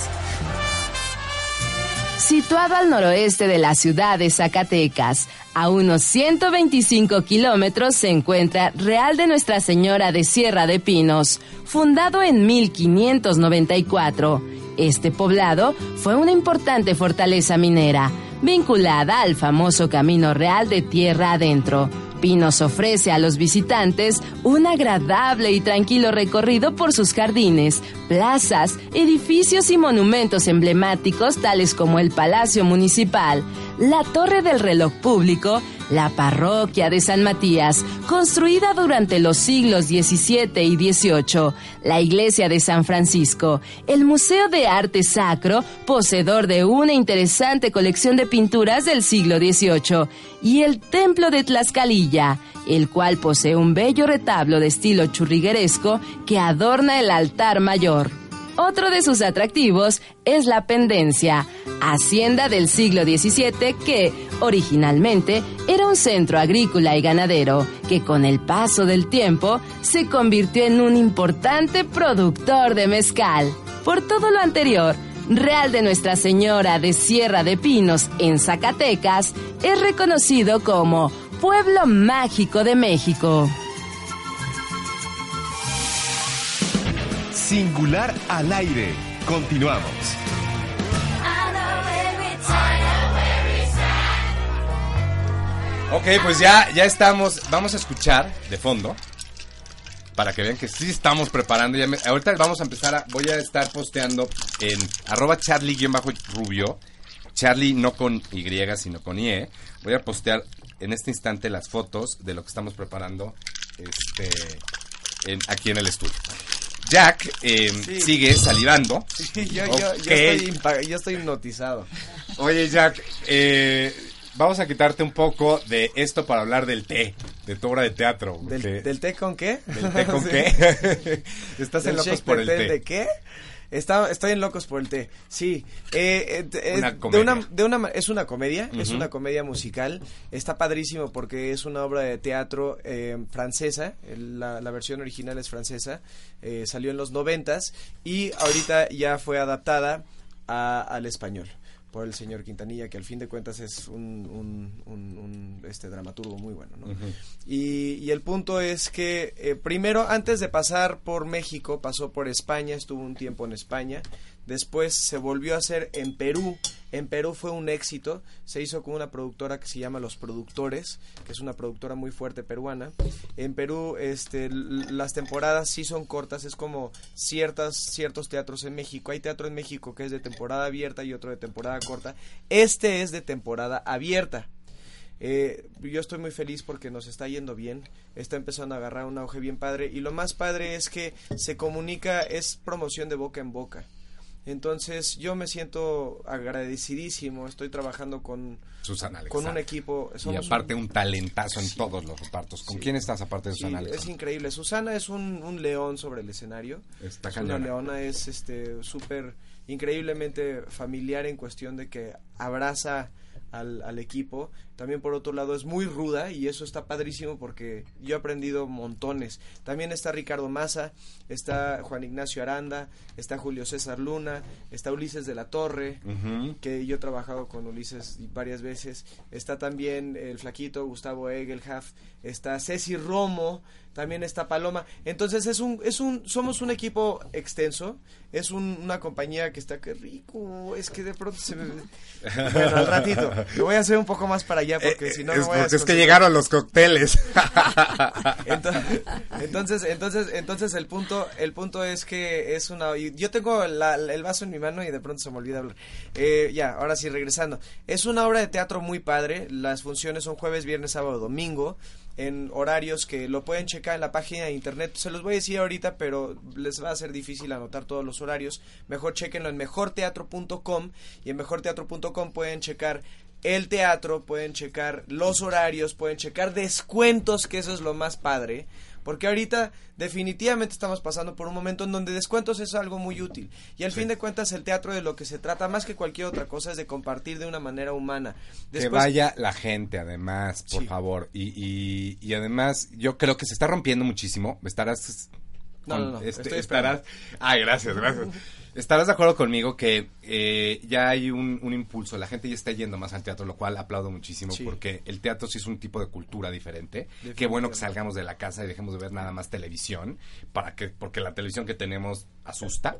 Situado al noroeste de la ciudad de Zacatecas, a unos 125 kilómetros se encuentra Real de Nuestra Señora de Sierra de Pinos, fundado en 1594. Este poblado fue una importante fortaleza minera, vinculada al famoso Camino Real de Tierra Adentro. Pinos ofrece a los visitantes un agradable y tranquilo recorrido por sus jardines, plazas, edificios y monumentos emblemáticos tales como el Palacio Municipal, la Torre del Reloj Público, la Parroquia de San Matías, construida durante los siglos XVII y XVIII, la Iglesia de San Francisco, el Museo de Arte Sacro, poseedor de una interesante colección de pinturas del siglo XVIII, y el Templo de Tlaxcalilla, el cual posee un bello retablo de estilo churrigueresco que adorna el altar mayor. Otro de sus atractivos es la pendencia, hacienda del siglo XVII que, originalmente, era un centro agrícola y ganadero, que con el paso del tiempo se convirtió en un importante productor de mezcal. Por todo lo anterior, Real de Nuestra Señora de Sierra de Pinos en Zacatecas es reconocido como Pueblo Mágico de México. Singular al aire. Continuamos. Ok, pues ya, ya estamos. Vamos a escuchar de fondo. Para que vean que sí estamos preparando. Ya ahorita vamos a empezar a. Voy a estar posteando en arroba charlie-rubio. Charlie no con Y, sino con IE. Voy a postear en este instante las fotos de lo que estamos preparando este, aquí en el estudio. Jack eh, Sí. sigue salivando. Sí, yo, yo, yo, Ok. estoy, yo estoy hipnotizado. Oye, Jack, eh, vamos a quitarte un poco de esto para hablar del té, de tu obra de teatro. ¿Del, del té con qué? ¿Del té con Sí. qué? Estás en locos por el té. ¿De qué? Está, estoy en locos por el té. Sí, eh, eh, eh, Una de una, de una, ma- es una comedia, es una comedia musical. Está padrísimo porque es una obra de teatro eh, francesa. La, la versión original es francesa. salió en los noventas y ahorita ya fue adaptada a- al español por el señor Quintanilla, que al fin de cuentas es un, un- un- un, este dramaturgo muy bueno, ¿no? Y el punto es que eh, primero, antes de pasar por México, pasó por España, estuvo un tiempo en España, después se volvió a hacer en Perú, en Perú fue un éxito, se hizo con una productora que se llama Los Productores, que es una productora muy fuerte peruana. En Perú este, las temporadas sí son cortas, es como ciertas, ciertos teatros en México. Hay teatro en México que es de temporada abierta y otro de temporada corta. Este es de temporada abierta. Eh, yo estoy muy feliz porque nos está yendo bien, está empezando a agarrar un auge bien padre y lo más padre es que se comunica, es promoción de boca en boca. Entonces yo me siento agradecidísimo, estoy trabajando con, Susana con un equipo. Y aparte un- un talentazo en todos los repartos. ¿Con Sí. quién estás aparte de Sí, Susana es increíble. Susana es un, un león sobre el escenario. Está es una leona, es este súper increíblemente familiar en cuestión de que abraza al, al equipo. También por otro lado es muy ruda y eso está padrísimo porque yo he aprendido montones. También está Ricardo Maza, está Juan Ignacio Aranda, está Julio César Luna, está Ulises de la Torre, que yo he trabajado con Ulises varias veces. Está también el flaquito Gustavo Egelhaf, está Ceci Romo, también está Paloma. Entonces es un, es un, somos un equipo extenso, es un- una compañía que está que rico, es que de pronto se me... Bueno, al ratito, lo voy a hacer un poco más para allá porque Eh, si no es porque es que llegaron los cócteles. Entonces, entonces, entonces, entonces el punto, el punto es que es una. y Yo tengo la- el vaso en mi mano y de pronto se me olvida hablar. Eh, ya, ahora sí regresando. Es una obra de teatro muy padre. Las funciones son jueves, viernes, sábado, domingo. En horarios que lo pueden checar en la página de internet. Se los voy a decir ahorita, pero les va a ser difícil anotar todos los horarios. Mejor chequenlo en mejorteatro.com y en mejorteatro.com pueden checar el teatro, pueden checar los horarios, pueden checar descuentos, que eso es lo más padre. Porque ahorita definitivamente estamos pasando por un momento en donde descuentos es algo muy útil. Y al fin de cuentas el teatro de lo que se trata más que cualquier otra cosa es de compartir de una manera humana. que Después- vaya la gente, además, por favor. Y, y, y además, yo creo que se está rompiendo muchísimo. Estarás. No, con- no, no, este, estoy estarás. Ay, gracias, gracias. Estarás de acuerdo conmigo que eh, ya hay un, un impulso, la gente ya está yendo más al teatro, lo cual aplaudo muchísimo Sí. porque el teatro sí es un tipo de cultura diferente. Qué bueno que salgamos de la casa y dejemos de ver nada más televisión, para que porque la televisión que tenemos asusta.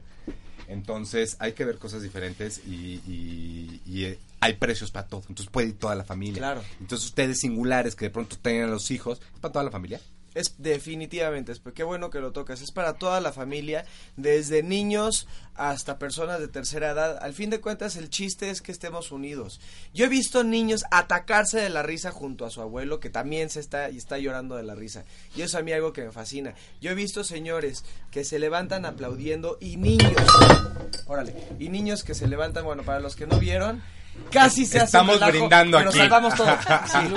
Entonces hay que ver cosas diferentes y, y- y, eh, hay precios para todo. Entonces puede ir toda la familia. Claro. Entonces ustedes singulares que de pronto tengan a los hijos, es para toda la familia. Es definitivamente, es, qué bueno que lo tocas, es para toda la familia, desde niños hasta personas de tercera edad. Al fin de cuentas, el chiste es que estemos unidos. Yo he visto niños atacarse de la risa junto a su abuelo, que también se está y está llorando de la risa. Y eso a mí algo que me fascina. Yo he visto señores que se levantan aplaudiendo y niños, órale, y niños que se levantan, bueno, para los que no vieron, casi se hacen Estamos relajo, brindando pero aquí. salvamos todo. Sí.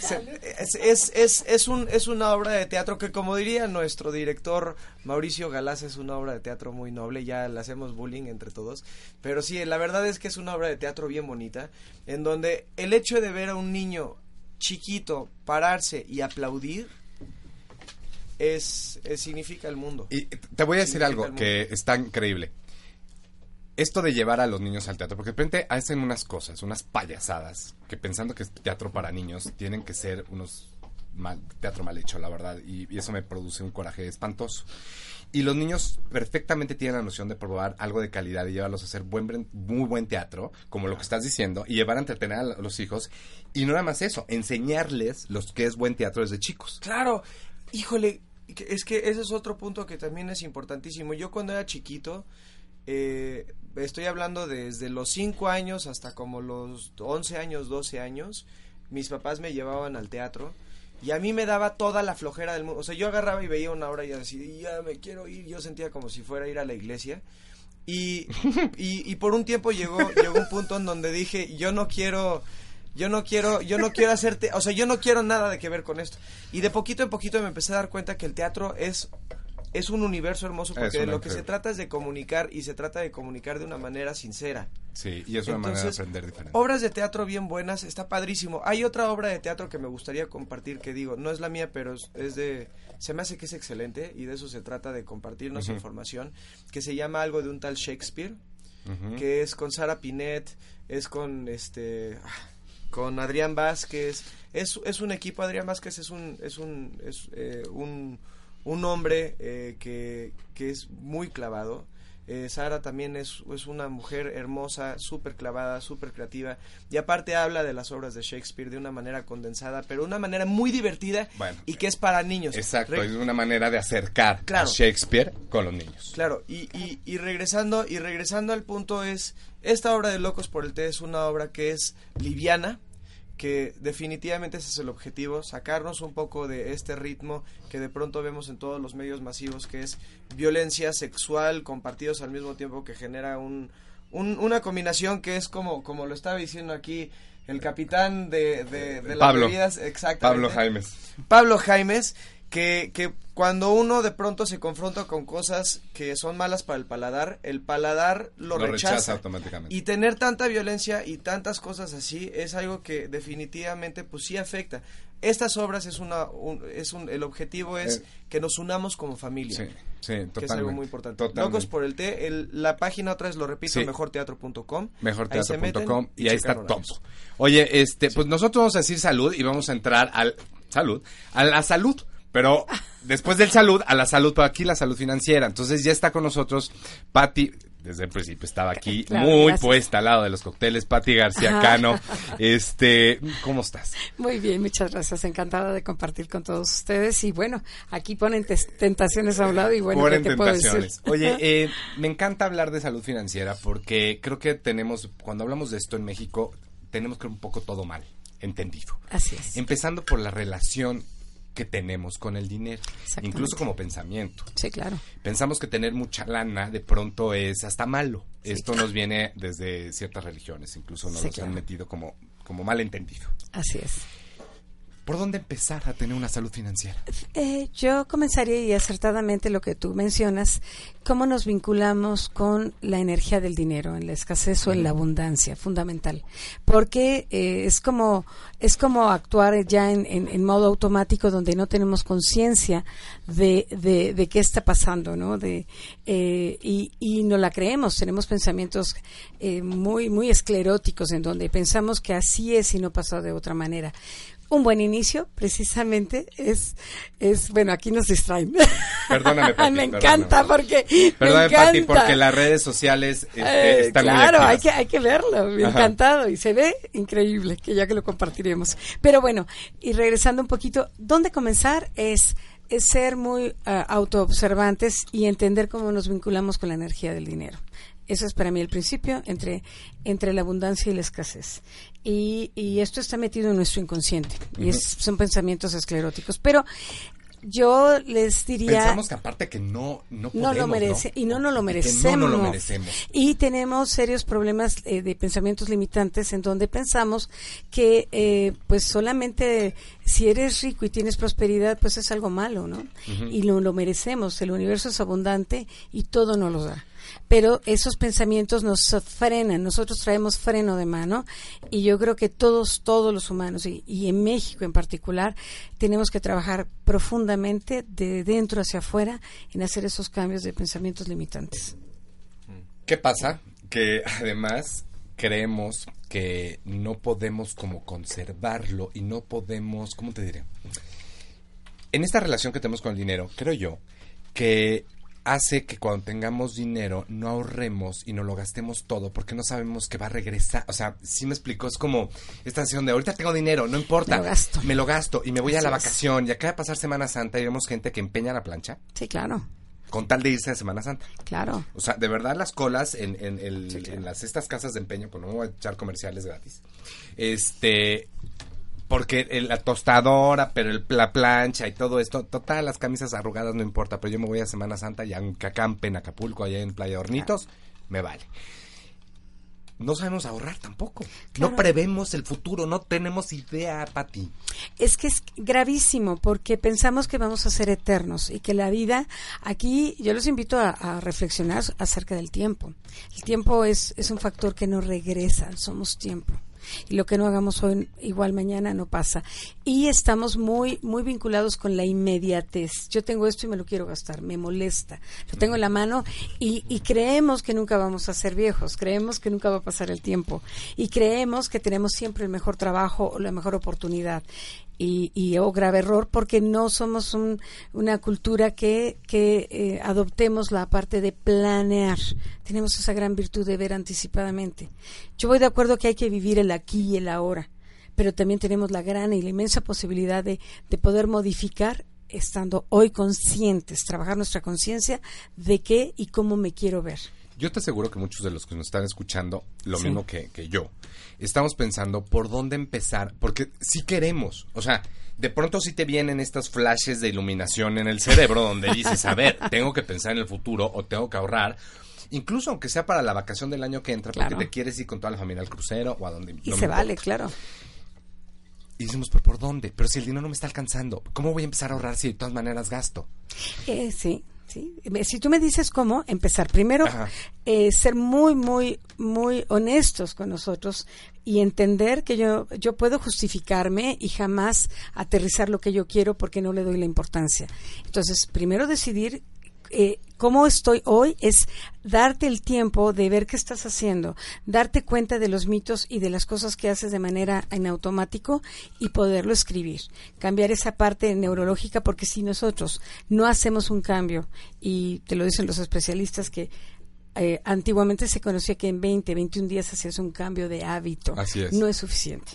Se- es, es, es, es, un, es una obra de teatro que, como diría nuestro director Mauricio Galás, es una obra de teatro muy noble, ya le hacemos bullying entre todos, pero sí, la verdad es que es una obra de teatro bien bonita, en donde el hecho de ver a un niño chiquito pararse y aplaudir es, es- significa el mundo. Y te voy a decir Significa algo que está increíble. Esto de llevar a los niños al teatro, porque de repente hacen unas cosas, unas payasadas, que pensando que es teatro para niños, tienen que ser unos mal- teatro mal hecho, la verdad, y, eso me produce un coraje espantoso. Y los niños perfectamente tienen la noción de probar algo de calidad y llevarlos a hacer buen, muy buen teatro, como lo que estás diciendo, y llevar a entretener a los hijos. Y no nada más eso, enseñarles los que es buen teatro desde chicos. Claro, híjole, es que ese es otro punto que también es importantísimo. Yo cuando era chiquito, eh, estoy hablando desde los 5 años hasta como los 11 años, 12 años, mis papás me llevaban al teatro. Y a mí me daba toda la flojera del mundo. O sea, yo agarraba y veía una obra y así, ya me quiero ir. Yo sentía como si fuera a ir a la iglesia. Y, y, y por un tiempo llegó, llegó un punto en donde dije, yo no quiero, yo no quiero, yo no quiero hacerte, o sea, yo no quiero nada de que ver con esto. Y de poquito en poquito me empecé a dar cuenta que el teatro es, es un universo hermoso porque de lo que se trata es de comunicar y se trata de comunicar de una manera sincera. Sí, y es una manera de Entonces, aprender diferente. Obras de teatro bien buenas, está padrísimo. Hay otra obra de teatro que me gustaría compartir que digo, no es la mía, pero es, de, se me hace que es excelente y de eso se trata de compartirnos Ujú. información, que se llama algo de un tal Shakespeare, que es con Sara Pinet, es con este, con Adrián Vázquez, es, es un equipo, Adrián Vázquez es un, es un, es eh, un, un hombre eh, que, que es muy clavado. Eh, Sara también es, es una mujer hermosa, súper clavada, súper creativa. Y aparte habla de las obras de Shakespeare de una manera condensada, pero una manera muy divertida Bueno. y que es para niños. Exacto, Re- es una manera de acercar Claro. a Shakespeare con los niños. Claro, y, y, y regresando, y regresando al punto es, esta obra de Locos por el Té es una obra que es liviana, que definitivamente ese es el objetivo, sacarnos un poco de este ritmo que de pronto vemos en todos los medios masivos, que es violencia sexual compartidos al mismo tiempo que genera un, una combinación que es como, como lo estaba diciendo aquí el capitán de, de, las Pablo. bebidas, exactamente. Pablo Jaimes. Pablo Jaimes, que, que cuando uno de pronto se confronta con cosas que son malas para el paladar, el paladar lo, Lo rechaza. rechaza automáticamente. Y tener tanta violencia y tantas cosas así es algo que definitivamente pues sí afecta. Estas obras es una un- es un el objetivo es Eh. que nos unamos como familia. Sí, sí, Que es algo totalmente, muy importante. totalmente. Locos por el té, el- la página otra vez lo repito, Sí. mejorteatro.com. Mejorteatro.com y ahí está todo. Oye, este, pues nosotros vamos a decir salud y vamos a entrar al salud, a la salud, pero después del salud, a la salud, pero aquí la salud financiera. Entonces ya está con nosotros Patti, desde el principio estaba aquí, Claro, muy gracias. puesta al lado de los cócteles, Patti García Ajá. Cano. Este, ¿cómo estás? Muy bien, muchas gracias. Encantada de compartir con todos ustedes. Y bueno, aquí ponen tentaciones a un lado y bueno, ¿qué Ponen te puedo decir? tentaciones. Oye, eh, me encanta hablar de salud financiera porque creo que tenemos, cuando hablamos de esto en México, tenemos que un poco todo mal, entendido. Así es. Empezando por la relación que tenemos con el dinero, incluso como pensamiento. Sí, claro. Pensamos que tener mucha lana de pronto es hasta malo. Esto nos viene desde ciertas religiones, incluso nos Sí, los han claro. metido como, como mal entendido. Así es. ¿Por dónde empezar a tener una salud financiera? Eh, yo comenzaría y acertadamente lo que tú mencionas, cómo nos vinculamos con la energía del dinero, en la escasez o en la abundancia, fundamental, porque eh, es como es como actuar ya en, en- en modo automático donde no tenemos conciencia de, de, de qué está pasando, ¿no? De eh, y, y no la creemos, tenemos pensamientos eh, muy muy escleróticos en donde pensamos que así es y no pasa de otra manera un buen inicio, precisamente, es, es bueno, aquí nos distraen. Perdóname, Pati, me perdóname. encanta porque Perdóname, me Pati, encanta. porque las redes sociales este, Eh, están muy claro, hay activas. que, hay que verlo, me encantado y se ve increíble, que ya que lo compartiremos. Pero bueno, y regresando un poquito, ¿dónde comenzar? Es, es ser muy ah, autoobservantes y entender cómo nos vinculamos con la energía del dinero. Eso es para mí el principio entre, entre la abundancia y la escasez. Y, y esto está metido en nuestro inconsciente. Y es- son pensamientos escleróticos. Pero yo les diría... Pensamos que aparte que no, no podemos, No lo merece ¿no? y no nos lo merecemos. no nos lo merecemos. Y tenemos serios problemas eh, de pensamientos limitantes en donde pensamos que eh, pues solamente si eres rico y tienes prosperidad pues es algo malo, ¿no? Y no lo merecemos. El universo es abundante y todo nos lo da. Pero esos pensamientos nos frenan, nosotros traemos freno de mano y yo creo que todos, todos los humanos y, en México en particular tenemos que trabajar profundamente de dentro hacia afuera en hacer esos cambios de pensamientos limitantes. ¿Qué pasa? Que además creemos que no podemos como conservarlo y no podemos, ¿cómo te diré? En esta relación que tenemos con el dinero, creo yo que hace que cuando tengamos dinero no ahorremos y no lo gastemos todo porque no sabemos que va a regresar. O sea, sí me explico, es como esta sensación de ahorita tengo dinero, no importa. Me lo gasto. Me lo gasto y me voy a la es. vacación y acaba de pasar Semana Santa y vemos gente que empeña la plancha Sí, claro, con tal de irse a Semana Santa. claro. O sea, de verdad las colas en, en, el- en las estas casas de empeño, pues no me voy a echar comerciales gratis. Este, porque la tostadora, pero el, la plancha y todo esto, total, las camisas arrugadas no importa, pero yo me voy a Semana Santa y aunque acampe en Acapulco, allá en Playa Hornitos, me vale. No sabemos ahorrar tampoco. No prevemos el futuro, no tenemos idea, Pati. Es que es gravísimo porque pensamos que vamos a ser eternos y que la vida, aquí yo los invito a, a reflexionar acerca del tiempo. El tiempo es, es un factor que no regresa, somos tiempo. Y lo que no hagamos hoy, igual mañana no pasa. Y estamos muy, muy vinculados con la inmediatez. Yo tengo esto y me lo quiero gastar, me molesta. Lo tengo en la mano y, y creemos que nunca vamos a ser viejos, creemos que nunca va a pasar el tiempo y creemos que tenemos siempre el mejor trabajo o la mejor oportunidad. Y, y oh, grave error porque no somos un- una cultura que, que eh, adoptemos la parte de planear. Tenemos esa gran virtud de ver anticipadamente. Yo voy de acuerdo que hay que vivir el aquí y el ahora, pero también tenemos la gran y la inmensa posibilidad de poder modificar estando hoy conscientes, trabajar nuestra conciencia de qué y cómo me quiero ver. Yo te aseguro que muchos de los que nos están escuchando, lo Sí. mismo que, que yo, estamos pensando por dónde empezar, porque sí queremos, o sea, de pronto sí te vienen estos flashes de iluminación en el cerebro donde dices, a ver, tengo que pensar en el futuro o tengo que ahorrar. Incluso aunque sea para la vacación del año que entra, Claro. porque te quieres ir con toda la familia al crucero o a donde Y no se vale, importa. claro. Y decimos, ¿pero por dónde? Pero si el dinero no me está alcanzando, ¿cómo voy a empezar a ahorrar si de todas maneras gasto? Eh, sí, sí. Si tú me dices cómo, empezar primero, eh, ser muy, muy, muy honestos con nosotros y entender que yo, yo puedo justificarme y jamás aterrizar lo que yo quiero porque no le doy la importancia. Entonces, primero decidir eh, cómo estoy hoy es darte el tiempo de ver qué estás haciendo, darte cuenta de los mitos y de las cosas que haces de manera en automático y poderlo escribir. Cambiar esa parte neurológica porque si nosotros no hacemos un cambio, y te lo dicen los especialistas que eh, antiguamente se conocía que en 20, 21 días hacías un cambio de hábito. Así es. No es suficiente.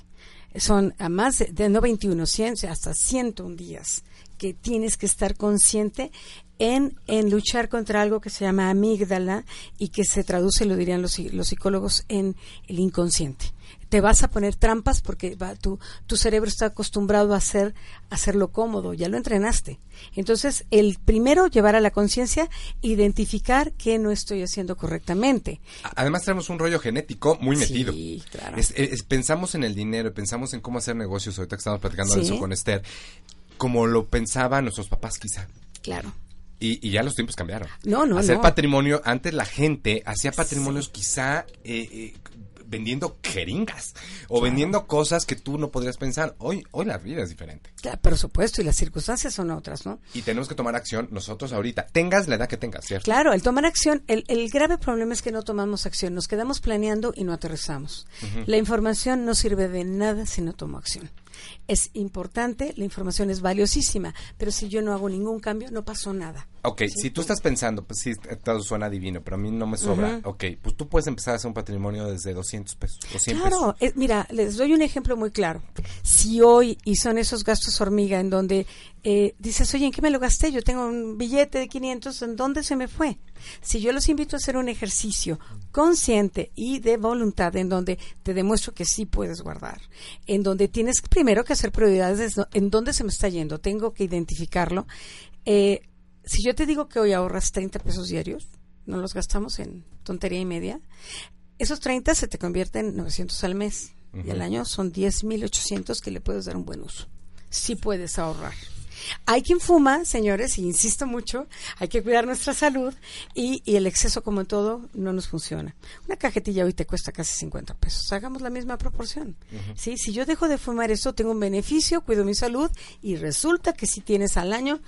Son a más de, de no 21, 100, hasta 101 días que tienes que estar consciente en, en luchar contra algo que se llama amígdala y que se traduce, lo dirían los, los psicólogos, en el inconsciente. Te vas a poner trampas porque va, tu, tu cerebro está acostumbrado a hacer a hacerlo cómodo, ya lo entrenaste. Entonces, el primero, llevar a la conciencia, identificar que no estoy haciendo correctamente. Además tenemos un rollo genético muy Sí, metido. claro. Es- es- pensamos en el dinero, pensamos en cómo hacer negocios, ahorita que estamos platicando de Sí. eso con Esther, como lo pensaban nuestros papás quizá. Claro. Y, y ya los tiempos cambiaron. No, no, Hacer no. patrimonio, antes la gente hacía patrimonios quizá eh, eh, vendiendo jeringas o Claro. vendiendo cosas que tú no podrías pensar. Hoy, hoy la vida es diferente. Claro, por supuesto, y las circunstancias son otras, ¿no? Y tenemos que tomar acción nosotros ahorita. Tengas la edad que tengas, ¿cierto? Claro, el tomar acción, el, el grave problema es que no tomamos acción, nos quedamos planeando y no aterrizamos. La información no sirve de nada si no tomo acción. Es importante, la información es valiosísima, pero si yo no hago ningún cambio, no pasó nada. Ok, si tú estás pensando, pues sí, todo suena divino, pero a mí no me sobra. Ujú. Ok, pues tú puedes empezar a hacer un patrimonio desde 200 pesos o 100 Claro, pesos. eh, mira, les doy un ejemplo muy claro. Si hoy, y son esos gastos hormiga en donde eh, dices, oye, ¿en qué me lo gasté? Yo tengo un billete de 500, ¿en dónde se me fue? Si yo los invito a hacer un ejercicio consciente y de voluntad en donde te demuestro que sí puedes guardar, en donde tienes primero que hacer prioridades, de en dónde se me está yendo, tengo que identificarlo. Eh, si yo te digo que hoy ahorras 30 pesos diarios, no los gastamos en tontería y media, esos 30 se te convierten en 900 al mes y al año son 10.800 que le puedes dar un buen uso. Sí puedes ahorrar. Hay quien fuma, señores, y insisto mucho, hay que cuidar nuestra salud y, y el exceso, como en todo, no nos funciona. Una cajetilla hoy te cuesta casi 50 pesos. Hagamos la misma proporción. ¿sí? Si yo dejo de fumar eso, tengo un beneficio, cuido mi salud y resulta que si tienes al año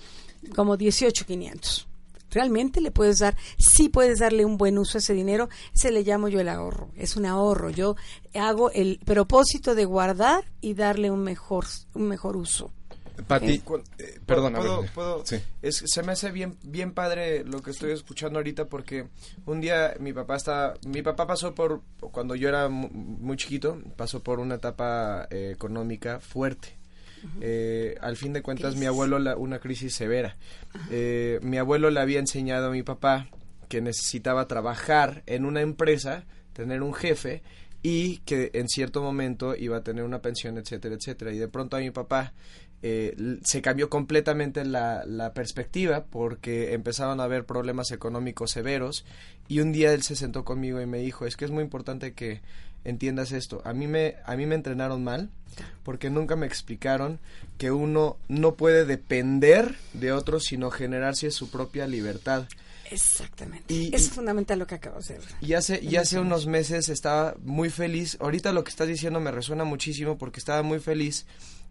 como 18,500. Realmente le puedes dar, sí puedes darle un buen uso a ese dinero, se le llamo yo el ahorro, es un ahorro. Yo hago el propósito de guardar y darle un mejor, un mejor uso. Pati, Eh, eh, perdón, ¿Puedo, puedo- sí. es, se me hace bien, bien padre lo que estoy escuchando ahorita porque un día mi papá está, mi papá pasó por, cuando yo era mu- muy chiquito, pasó por una etapa eh, económica fuerte. Eh, al fin de cuentas, mi abuelo, la, una crisis severa. Eh, mi abuelo le había enseñado a mi papá que necesitaba trabajar en una empresa, tener un jefe y que en cierto momento iba a tener una pensión, etcétera, etcétera. Y de pronto a mi papá eh, se cambió completamente la, la perspectiva porque empezaron a haber problemas económicos severos y un día él se sentó conmigo y me dijo, es que es muy importante que entiendas esto. A mí me, a mí me entrenaron mal porque nunca me explicaron que uno no puede depender de otros sino generarse su propia libertad. Exactamente. Y- es y- fundamental lo que acabas de decir. Y hace, y hace unos meses estaba muy feliz. Ahorita lo que estás diciendo me resuena muchísimo porque estaba muy feliz.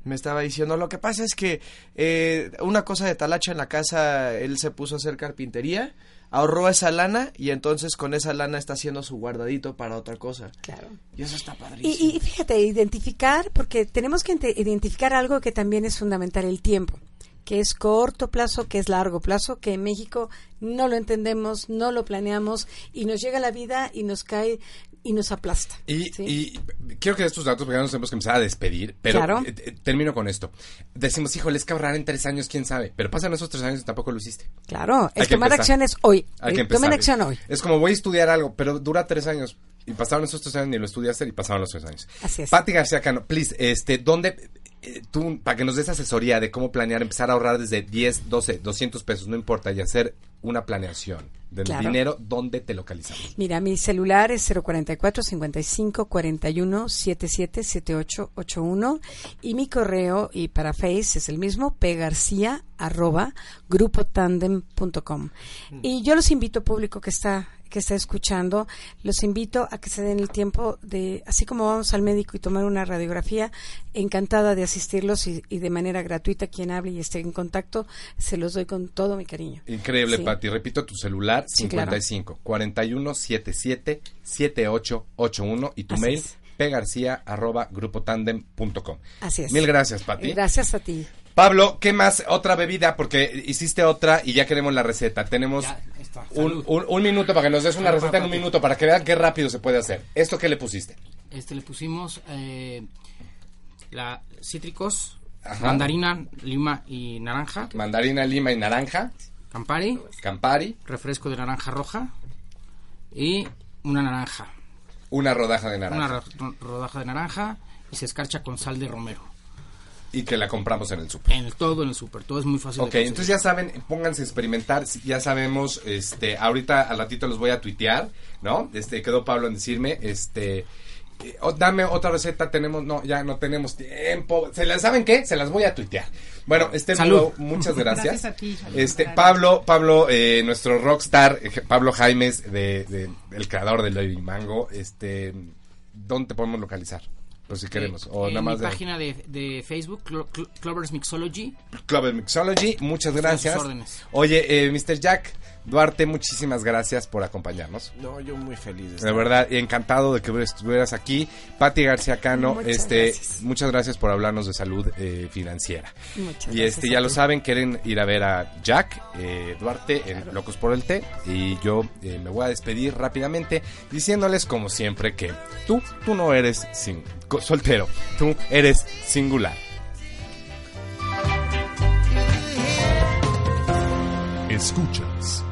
Me estaba diciendo, lo que pasa es que eh, una cosa de talacha en la casa, él se puso a hacer carpintería, ahorró esa lana y entonces con esa lana está haciendo su guardadito para otra cosa. Claro. Y eso está padrísimo. Y, y fíjate, identificar, porque tenemos que identificar algo que también es fundamental, el tiempo, que es corto plazo, que es largo plazo, que en México no lo entendemos, no lo planeamos y nos llega la vida y nos cae y nos aplasta. Y, y quiero que de estos datos, porque ya nos tenemos que empezar a despedir, pero Claro. eh, eh, termino con esto. Decimos, híjole, es que ahorrar en tres años, quién sabe. Pero pasan esos tres años y tampoco lo hiciste. Claro, Hay es que tomar empezar. acciones hoy. Hay que Tomen acción hoy. Es como voy a estudiar algo, pero dura tres años. Y pasaron esos tres años, ni lo estudiaste, y pasaron los tres años. Así es. Pati García Cano, please, este, ¿dónde, eh, tú, para que nos des asesoría de cómo planear, empezar a ahorrar desde 10, 12, 200 pesos, no importa, y hacer una planeación del Claro. dinero, ¿dónde te localizamos? Mira, mi celular es 044 55 41 77 7881 y mi correo y para Face es el mismo pgarcia arroba grupotandem.com. Y yo los invito público que está que está escuchando, los invito a que se den el tiempo de, así como vamos al médico y tomar una radiografía, encantada de asistirlos y, y de manera gratuita quien hable y esté en contacto, se los doy con todo mi cariño. Increíble, Sí. Pati. Repito tu celular, Sí, claro. 55 41 77 7881 y tu Así mail, es. pgarcia arroba grupotandem.com. Así es. Mil gracias, Pati. Gracias a ti. Pablo, ¿qué más? Otra bebida, porque hiciste otra y ya queremos la receta. Tenemos un, un- un minuto para que nos des una receta en un minuto para que vean qué rápido se puede hacer. ¿Esto qué le pusiste? Este le pusimos eh, la cítricos, Ajá. mandarina, lima y naranja, Mandarina, lima y naranja, Campari, Campari, refresco de naranja roja y una naranja. una rodaja de Una naranja. ro- rodaja de naranja y se escarcha con sal de romero. Y que la compramos en el súper. En el todo en el súper, todo es muy fácil Ok, de entonces ya saben, pónganse a experimentar, ya sabemos, este, ahorita al ratito los voy a tuitear, ¿no? Este, quedó Pablo en decirme, este, eh, dame otra receta, tenemos, no, ya no tenemos tiempo, ¿se las saben qué? Se las voy a tuitear. Bueno, este, Salud. muchas gracias. Gracias a ti, Salud. Este, Gracias. Pablo, Pablo, eh, nuestro rockstar, eh, Pablo Jaimes, de, de- el creador del Baby Mango, este, ¿dónde te podemos localizar? Pues si queremos, o en nada más mi de página de, de Facebook, Clo- Clo- Clover's Mixology. Club Mixology, muchas a sus gracias. órdenes. Oye, eh, Mr. Jack Duarte, muchísimas gracias por acompañarnos. No, yo muy feliz. De verdad, encantado de que estuvieras aquí. Pati García Cano, Muchas este, gracias. muchas gracias por hablarnos de salud eh, financiera. Muchas y gracias este, ya lo saben, quieren ir a ver a Jack eh, Duarte en Locos por el Té. Y yo eh, me voy a despedir rápidamente diciéndoles, como siempre, que tú, tú no eres sin, soltero, tú eres singular. Escuchas